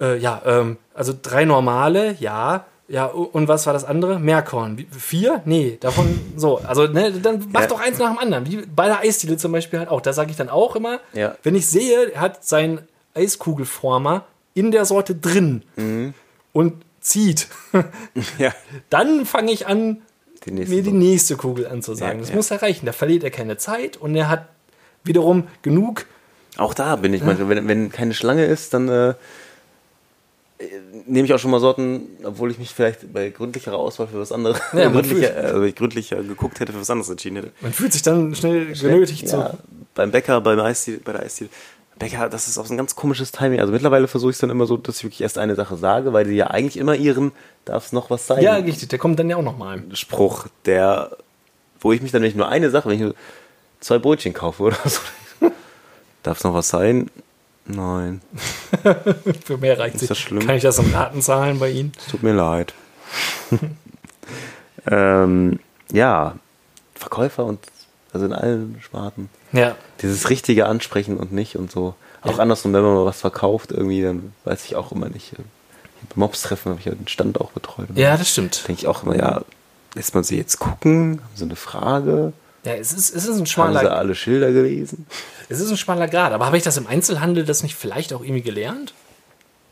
[SPEAKER 1] Äh, ja, ähm, also drei normale, ja. Ja, und was war das andere? Meerkorn. Vier? Nee, davon so. Also, ne, dann mach
[SPEAKER 2] Ja.
[SPEAKER 1] doch eins nach dem anderen. Wie bei der Eisdiele zum Beispiel halt auch. Da sage ich dann auch immer,
[SPEAKER 2] Ja.
[SPEAKER 1] wenn ich sehe, er hat sein Eiskugelformer in der Sorte drin
[SPEAKER 2] Mhm.
[SPEAKER 1] und zieht,
[SPEAKER 2] Ja.
[SPEAKER 1] dann fange ich an,
[SPEAKER 2] Die
[SPEAKER 1] mir die nächste Kugel anzusagen. Das
[SPEAKER 2] ja.
[SPEAKER 1] muss erreichen. Da verliert er keine Zeit und er hat wiederum genug.
[SPEAKER 2] Auch da bin ich manchmal, wenn, wenn keine Schlange ist, dann äh, nehme ich auch schon mal Sorten, obwohl ich mich vielleicht bei gründlicherer Auswahl für was anderes,
[SPEAKER 1] Ja,
[SPEAKER 2] gründlicher, ich gründlicher geguckt hätte, für was anderes entschieden hätte.
[SPEAKER 1] Man fühlt sich dann schnell genötigt
[SPEAKER 2] ja,
[SPEAKER 1] zu.
[SPEAKER 2] beim Bäcker, beim Eisdiele, bei der Eisdiele. Bäcker, das ist auch so ein ganz komisches Timing. Also mittlerweile versuche ich es dann immer so, dass ich wirklich erst eine Sache sage, weil die ja eigentlich immer ihren, darf es noch was sein?
[SPEAKER 1] Ja, richtig. Der kommt dann ja auch nochmal.
[SPEAKER 2] Spruch, der, wo ich mich dann, wenn ich nur eine Sache, wenn ich nur zwei Brötchen kaufe oder so, darf es noch was sein? Nein,
[SPEAKER 1] Für mehr reicht
[SPEAKER 2] schlimm?
[SPEAKER 1] Kann ich das im Raten zahlen bei Ihnen?
[SPEAKER 2] es tut mir leid. ähm, ja, Verkäufer und also in allen Sparten.
[SPEAKER 1] Ja.
[SPEAKER 2] Dieses richtige Ansprechen und nicht und so. Auch andersrum, wenn man mal was verkauft, irgendwie, dann weiß ich auch immer nicht. Beim Mobs-Treffen habe ich ja den Stand auch betreut.
[SPEAKER 1] Ja, das stimmt.
[SPEAKER 2] Denke ich auch immer, ja, lässt man sie jetzt gucken? Haben sie eine Frage?
[SPEAKER 1] Ja, es ist, es ist ein
[SPEAKER 2] Haben sie
[SPEAKER 1] schmaler,
[SPEAKER 2] alle Schilder gelesen?
[SPEAKER 1] es ist ein schmaler Grad. Aber habe ich das im Einzelhandel das nicht vielleicht auch irgendwie gelernt?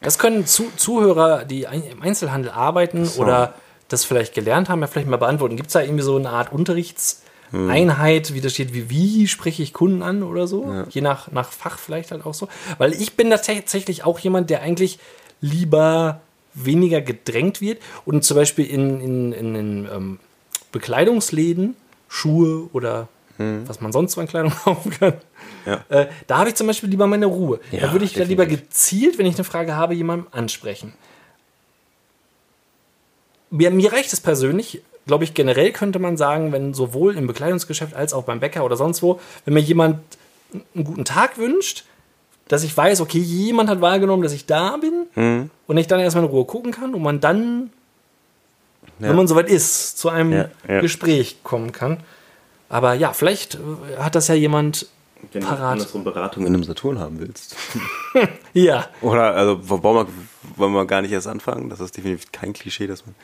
[SPEAKER 1] Das können Zu Zuhörer, die im Einzelhandel arbeiten
[SPEAKER 2] so.
[SPEAKER 1] oder das vielleicht gelernt haben, ja vielleicht mal beantworten. Gibt es da irgendwie so eine Art Unterrichtseinheit, wie das steht, wie, wie spreche ich Kunden an oder so? Je nach, nach Fach vielleicht halt auch so. Weil ich bin da tatsächlich auch jemand, der eigentlich lieber weniger gedrängt wird und zum Beispiel in, in, in, in ähm, Bekleidungsläden, Schuhe oder was man sonst so an Kleidung kaufen kann.
[SPEAKER 2] Ja.
[SPEAKER 1] Äh, da habe ich zum Beispiel lieber meine Ruhe.
[SPEAKER 2] Ja,
[SPEAKER 1] da würde ich da lieber
[SPEAKER 2] definitiv.
[SPEAKER 1] gezielt, wenn ich eine Frage habe, jemandem ansprechen. Mir, mir reicht es persönlich, glaube ich, generell könnte man sagen, wenn sowohl im Bekleidungsgeschäft als auch beim Bäcker oder sonst wo, wenn mir jemand einen guten Tag wünscht, dass ich weiß, okay, jemand hat wahrgenommen, dass ich da bin
[SPEAKER 2] Mhm.
[SPEAKER 1] und ich dann erstmal in Ruhe gucken kann und man dann,
[SPEAKER 2] Ja.
[SPEAKER 1] wenn man soweit ist, zu einem
[SPEAKER 2] Ja, ja.
[SPEAKER 1] Gespräch kommen kann. Aber ja, vielleicht äh, hat das ja jemand
[SPEAKER 2] Wenn du
[SPEAKER 1] parat.
[SPEAKER 2] andersrum Beratung in einem Saturn haben willst.
[SPEAKER 1] Ja,
[SPEAKER 2] Oder, also, vom Baumarkt wollen wir gar nicht erst anfangen. Das ist definitiv kein Klischee, dass man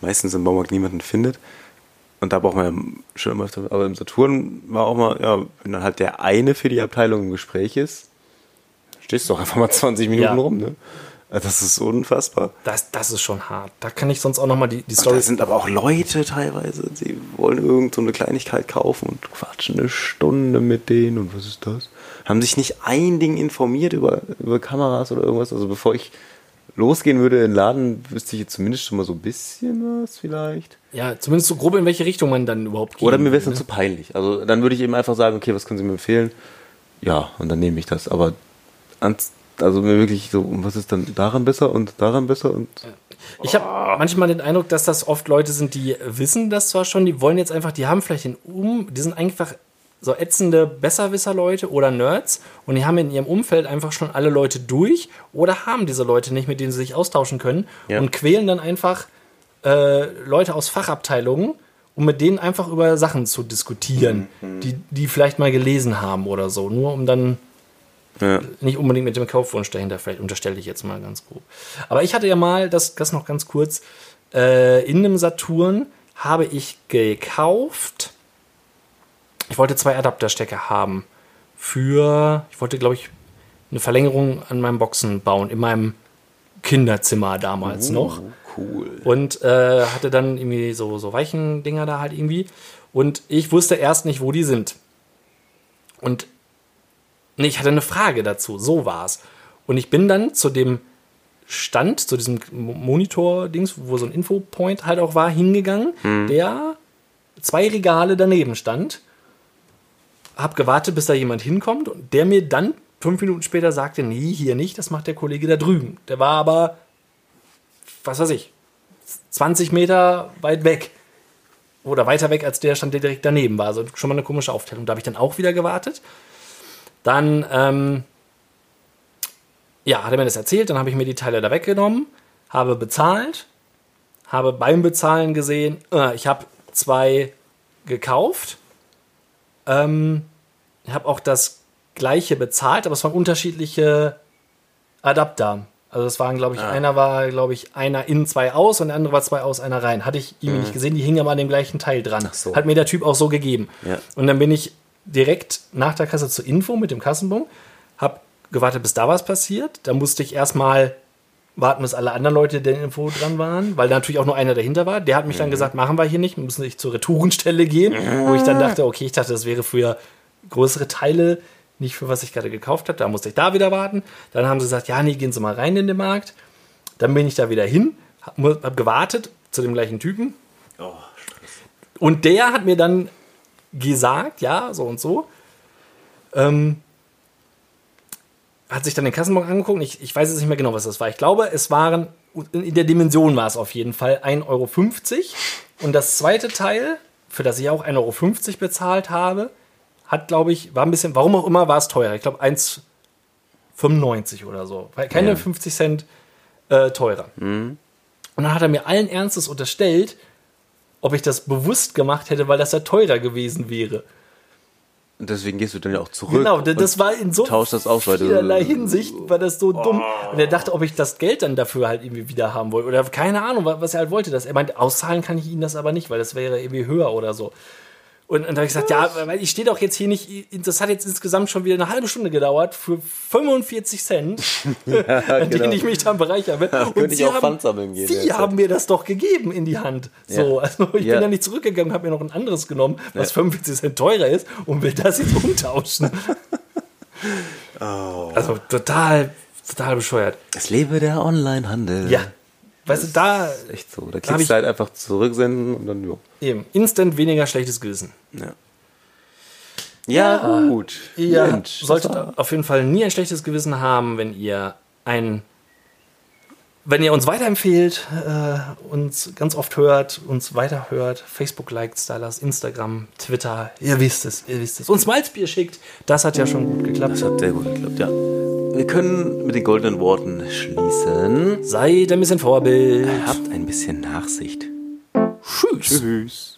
[SPEAKER 2] meistens im Baumarkt niemanden findet. Und da braucht man ja schon immer öfter. Aber im Saturn war auch mal, ja, wenn dann halt der eine für die Abteilung im Gespräch ist, stehst du doch einfach mal 20 Minuten
[SPEAKER 1] Ja.
[SPEAKER 2] rum, ne? Das ist unfassbar.
[SPEAKER 1] das, das ist schon hart. Da kann ich sonst auch noch mal die, die Story
[SPEAKER 2] da sind aber auch Leute teilweise, die wollen irgend so eine Kleinigkeit kaufen und quatschen eine Stunde mit denen und was ist das? Haben sich nicht ein Ding informiert über, über Kameras oder irgendwas. Also bevor ich losgehen würde in den Laden, wüsste ich jetzt zumindest schon mal so ein bisschen was vielleicht.
[SPEAKER 1] Ja, zumindest so grob, in welche Richtung man dann überhaupt geht.
[SPEAKER 2] Oder mir wäre es dann zu peinlich. Also dann würde ich eben einfach sagen, okay, was können Sie mir empfehlen? Ja, und dann nehme ich das. Aber ans, also mir wirklich so, und was ist dann daran besser und daran besser und
[SPEAKER 1] Ich habe manchmal den Eindruck, dass das oft Leute sind, die wissen das zwar schon, die wollen jetzt einfach, die haben vielleicht den Um, die sind einfach so ätzende Besserwisser-Leute oder Nerds und die haben in ihrem Umfeld einfach schon alle Leute durch oder haben diese Leute nicht, mit denen sie sich austauschen können
[SPEAKER 2] Ja.
[SPEAKER 1] und quälen dann einfach äh, Leute aus Fachabteilungen, um mit denen einfach über Sachen zu diskutieren, die die vielleicht mal gelesen haben oder so, nur um dann
[SPEAKER 2] ja.
[SPEAKER 1] nicht unbedingt mit dem Kaufwunsch dahinter, vielleicht unterstelle ich jetzt mal ganz grob. Aber ich hatte ja mal, das, das noch ganz kurz, äh, in einem Saturn habe ich gekauft, ich wollte zwei Adapterstecker haben für, ich wollte glaube ich eine Verlängerung an meinem Boxen bauen, in meinem Kinderzimmer damals noch
[SPEAKER 2] cool.
[SPEAKER 1] und äh, hatte dann irgendwie so, so weichen Dinger da halt irgendwie. Und ich wusste erst nicht, wo die sind. Und nee, ich hatte eine Frage dazu. So war's. Und ich bin dann zu dem Stand, zu diesem Mo- Monitor-Dings, wo so ein Infopoint halt auch war, hingegangen, der zwei Regale daneben stand. Hab gewartet, bis da jemand hinkommt und der mir dann fünf Minuten später sagte, nee, hier nicht, das macht der Kollege da drüben. Der war aber, was weiß ich, 20 Meter weit weg. Oder weiter weg als der stand, der direkt daneben war. Also schon mal eine komische Aufteilung. Da habe ich dann auch wieder gewartet. Dann ähm, Ja, hat er mir das erzählt, dann habe ich mir die Teile da weggenommen, habe bezahlt, habe beim Bezahlen gesehen, äh, ich habe zwei gekauft, ähm, habe auch das gleiche bezahlt, aber es waren unterschiedliche Adapter. Also es waren, glaube ich,
[SPEAKER 2] Ah.
[SPEAKER 1] einer war, glaube ich, einer in, zwei aus und der andere war zwei aus, einer rein. Hatte ich ihm nicht gesehen, die hingen aber an dem gleichen Teil dran.
[SPEAKER 2] Mhm. So.
[SPEAKER 1] Hat mir der Typ auch so gegeben.
[SPEAKER 2] Ja.
[SPEAKER 1] Und dann bin ich direkt nach der Kasse zur Info mit dem Kassenbon, hab gewartet, bis da was passiert. Da musste ich erstmal warten, bis alle anderen Leute der Info dran waren, weil da natürlich auch nur einer dahinter war. Der hat mich
[SPEAKER 2] Mhm.
[SPEAKER 1] dann gesagt, machen wir hier nicht, müssen nicht zur Retourenstelle gehen, wo ich dann dachte, okay, ich dachte, das wäre für größere Teile, nicht für was ich gerade gekauft habe. Da musste ich da wieder warten. Dann haben sie gesagt, ja, nee, gehen Sie mal rein in den Markt. Dann bin ich da wieder hin, habe hab gewartet zu dem gleichen Typen. Und der hat mir dann gesagt, ja, so und so. Ähm, hat sich dann den Kassenbon angeguckt. Ich, ich weiß jetzt nicht mehr genau, was das war. Ich glaube, es waren, in der Dimension war es auf jeden Fall 1,50 Euro. Und das zweite Teil, für das ich auch 1,50 Euro bezahlt habe, hat, glaube ich, war ein bisschen, warum auch immer, war es teurer. Ich glaube, 1,95 oder so. Keine
[SPEAKER 2] Ja.
[SPEAKER 1] 50 Cent äh, teurer. Und dann hat er mir allen Ernstes unterstellt, ob ich das bewusst gemacht hätte, weil das ja teurer gewesen wäre.
[SPEAKER 2] Und deswegen gehst du dann ja auch zurück.
[SPEAKER 1] Genau, das war in so
[SPEAKER 2] tauschst das aus, weil du-
[SPEAKER 1] vielerlei Hinsicht, war das so dumm. Und er dachte, ob ich das Geld dann dafür halt irgendwie wieder haben wollte. Oder keine Ahnung, wa- was er halt wollte. Das, er meint, auszahlen kann ich Ihnen das aber nicht, weil das wäre irgendwie höher oder so. Und, und da habe ich gesagt, ja, weil ich stehe doch jetzt hier nicht, das hat jetzt insgesamt schon wieder eine halbe Stunde gedauert für 45 Cent, an denen ich mich dann bereichern will. Und
[SPEAKER 2] könnte ich
[SPEAKER 1] Sie
[SPEAKER 2] auch
[SPEAKER 1] haben,
[SPEAKER 2] gehen
[SPEAKER 1] Sie haben mir das doch gegeben in die Hand. So,
[SPEAKER 2] Ja.
[SPEAKER 1] also ich
[SPEAKER 2] Ja.
[SPEAKER 1] bin da nicht zurückgegangen, habe mir noch ein anderes genommen, was 45 Cent teurer ist und will das jetzt umtauschen.
[SPEAKER 2] Oh.
[SPEAKER 1] Also total, total bescheuert.
[SPEAKER 2] Es lebe der Onlinehandel.
[SPEAKER 1] Ja. Weißt du, da
[SPEAKER 2] Echt so. Da klickst du halt einfach zurücksenden und dann, jo.
[SPEAKER 1] eben, instant weniger schlechtes Gewissen.
[SPEAKER 2] Ja. Ja, gut.
[SPEAKER 1] Ihr
[SPEAKER 2] Mensch, das
[SPEAKER 1] solltet auf jeden Fall nie ein schlechtes Gewissen haben, wenn ihr ein wenn ihr uns weiterempfehlt, äh, uns ganz oft hört, uns weiterhört, Facebook liked, Stylers, Instagram, Twitter, ihr wisst es, ihr wisst es. Uns Malzbier schickt, das hat ja schon gut geklappt.
[SPEAKER 2] Das hat sehr gut geklappt, ja. Wir können mit den goldenen Worten schließen.
[SPEAKER 1] Seid ein bisschen Vorbild.
[SPEAKER 2] Habt ein bisschen Nachsicht.
[SPEAKER 1] Tschüss.
[SPEAKER 2] Tschüss.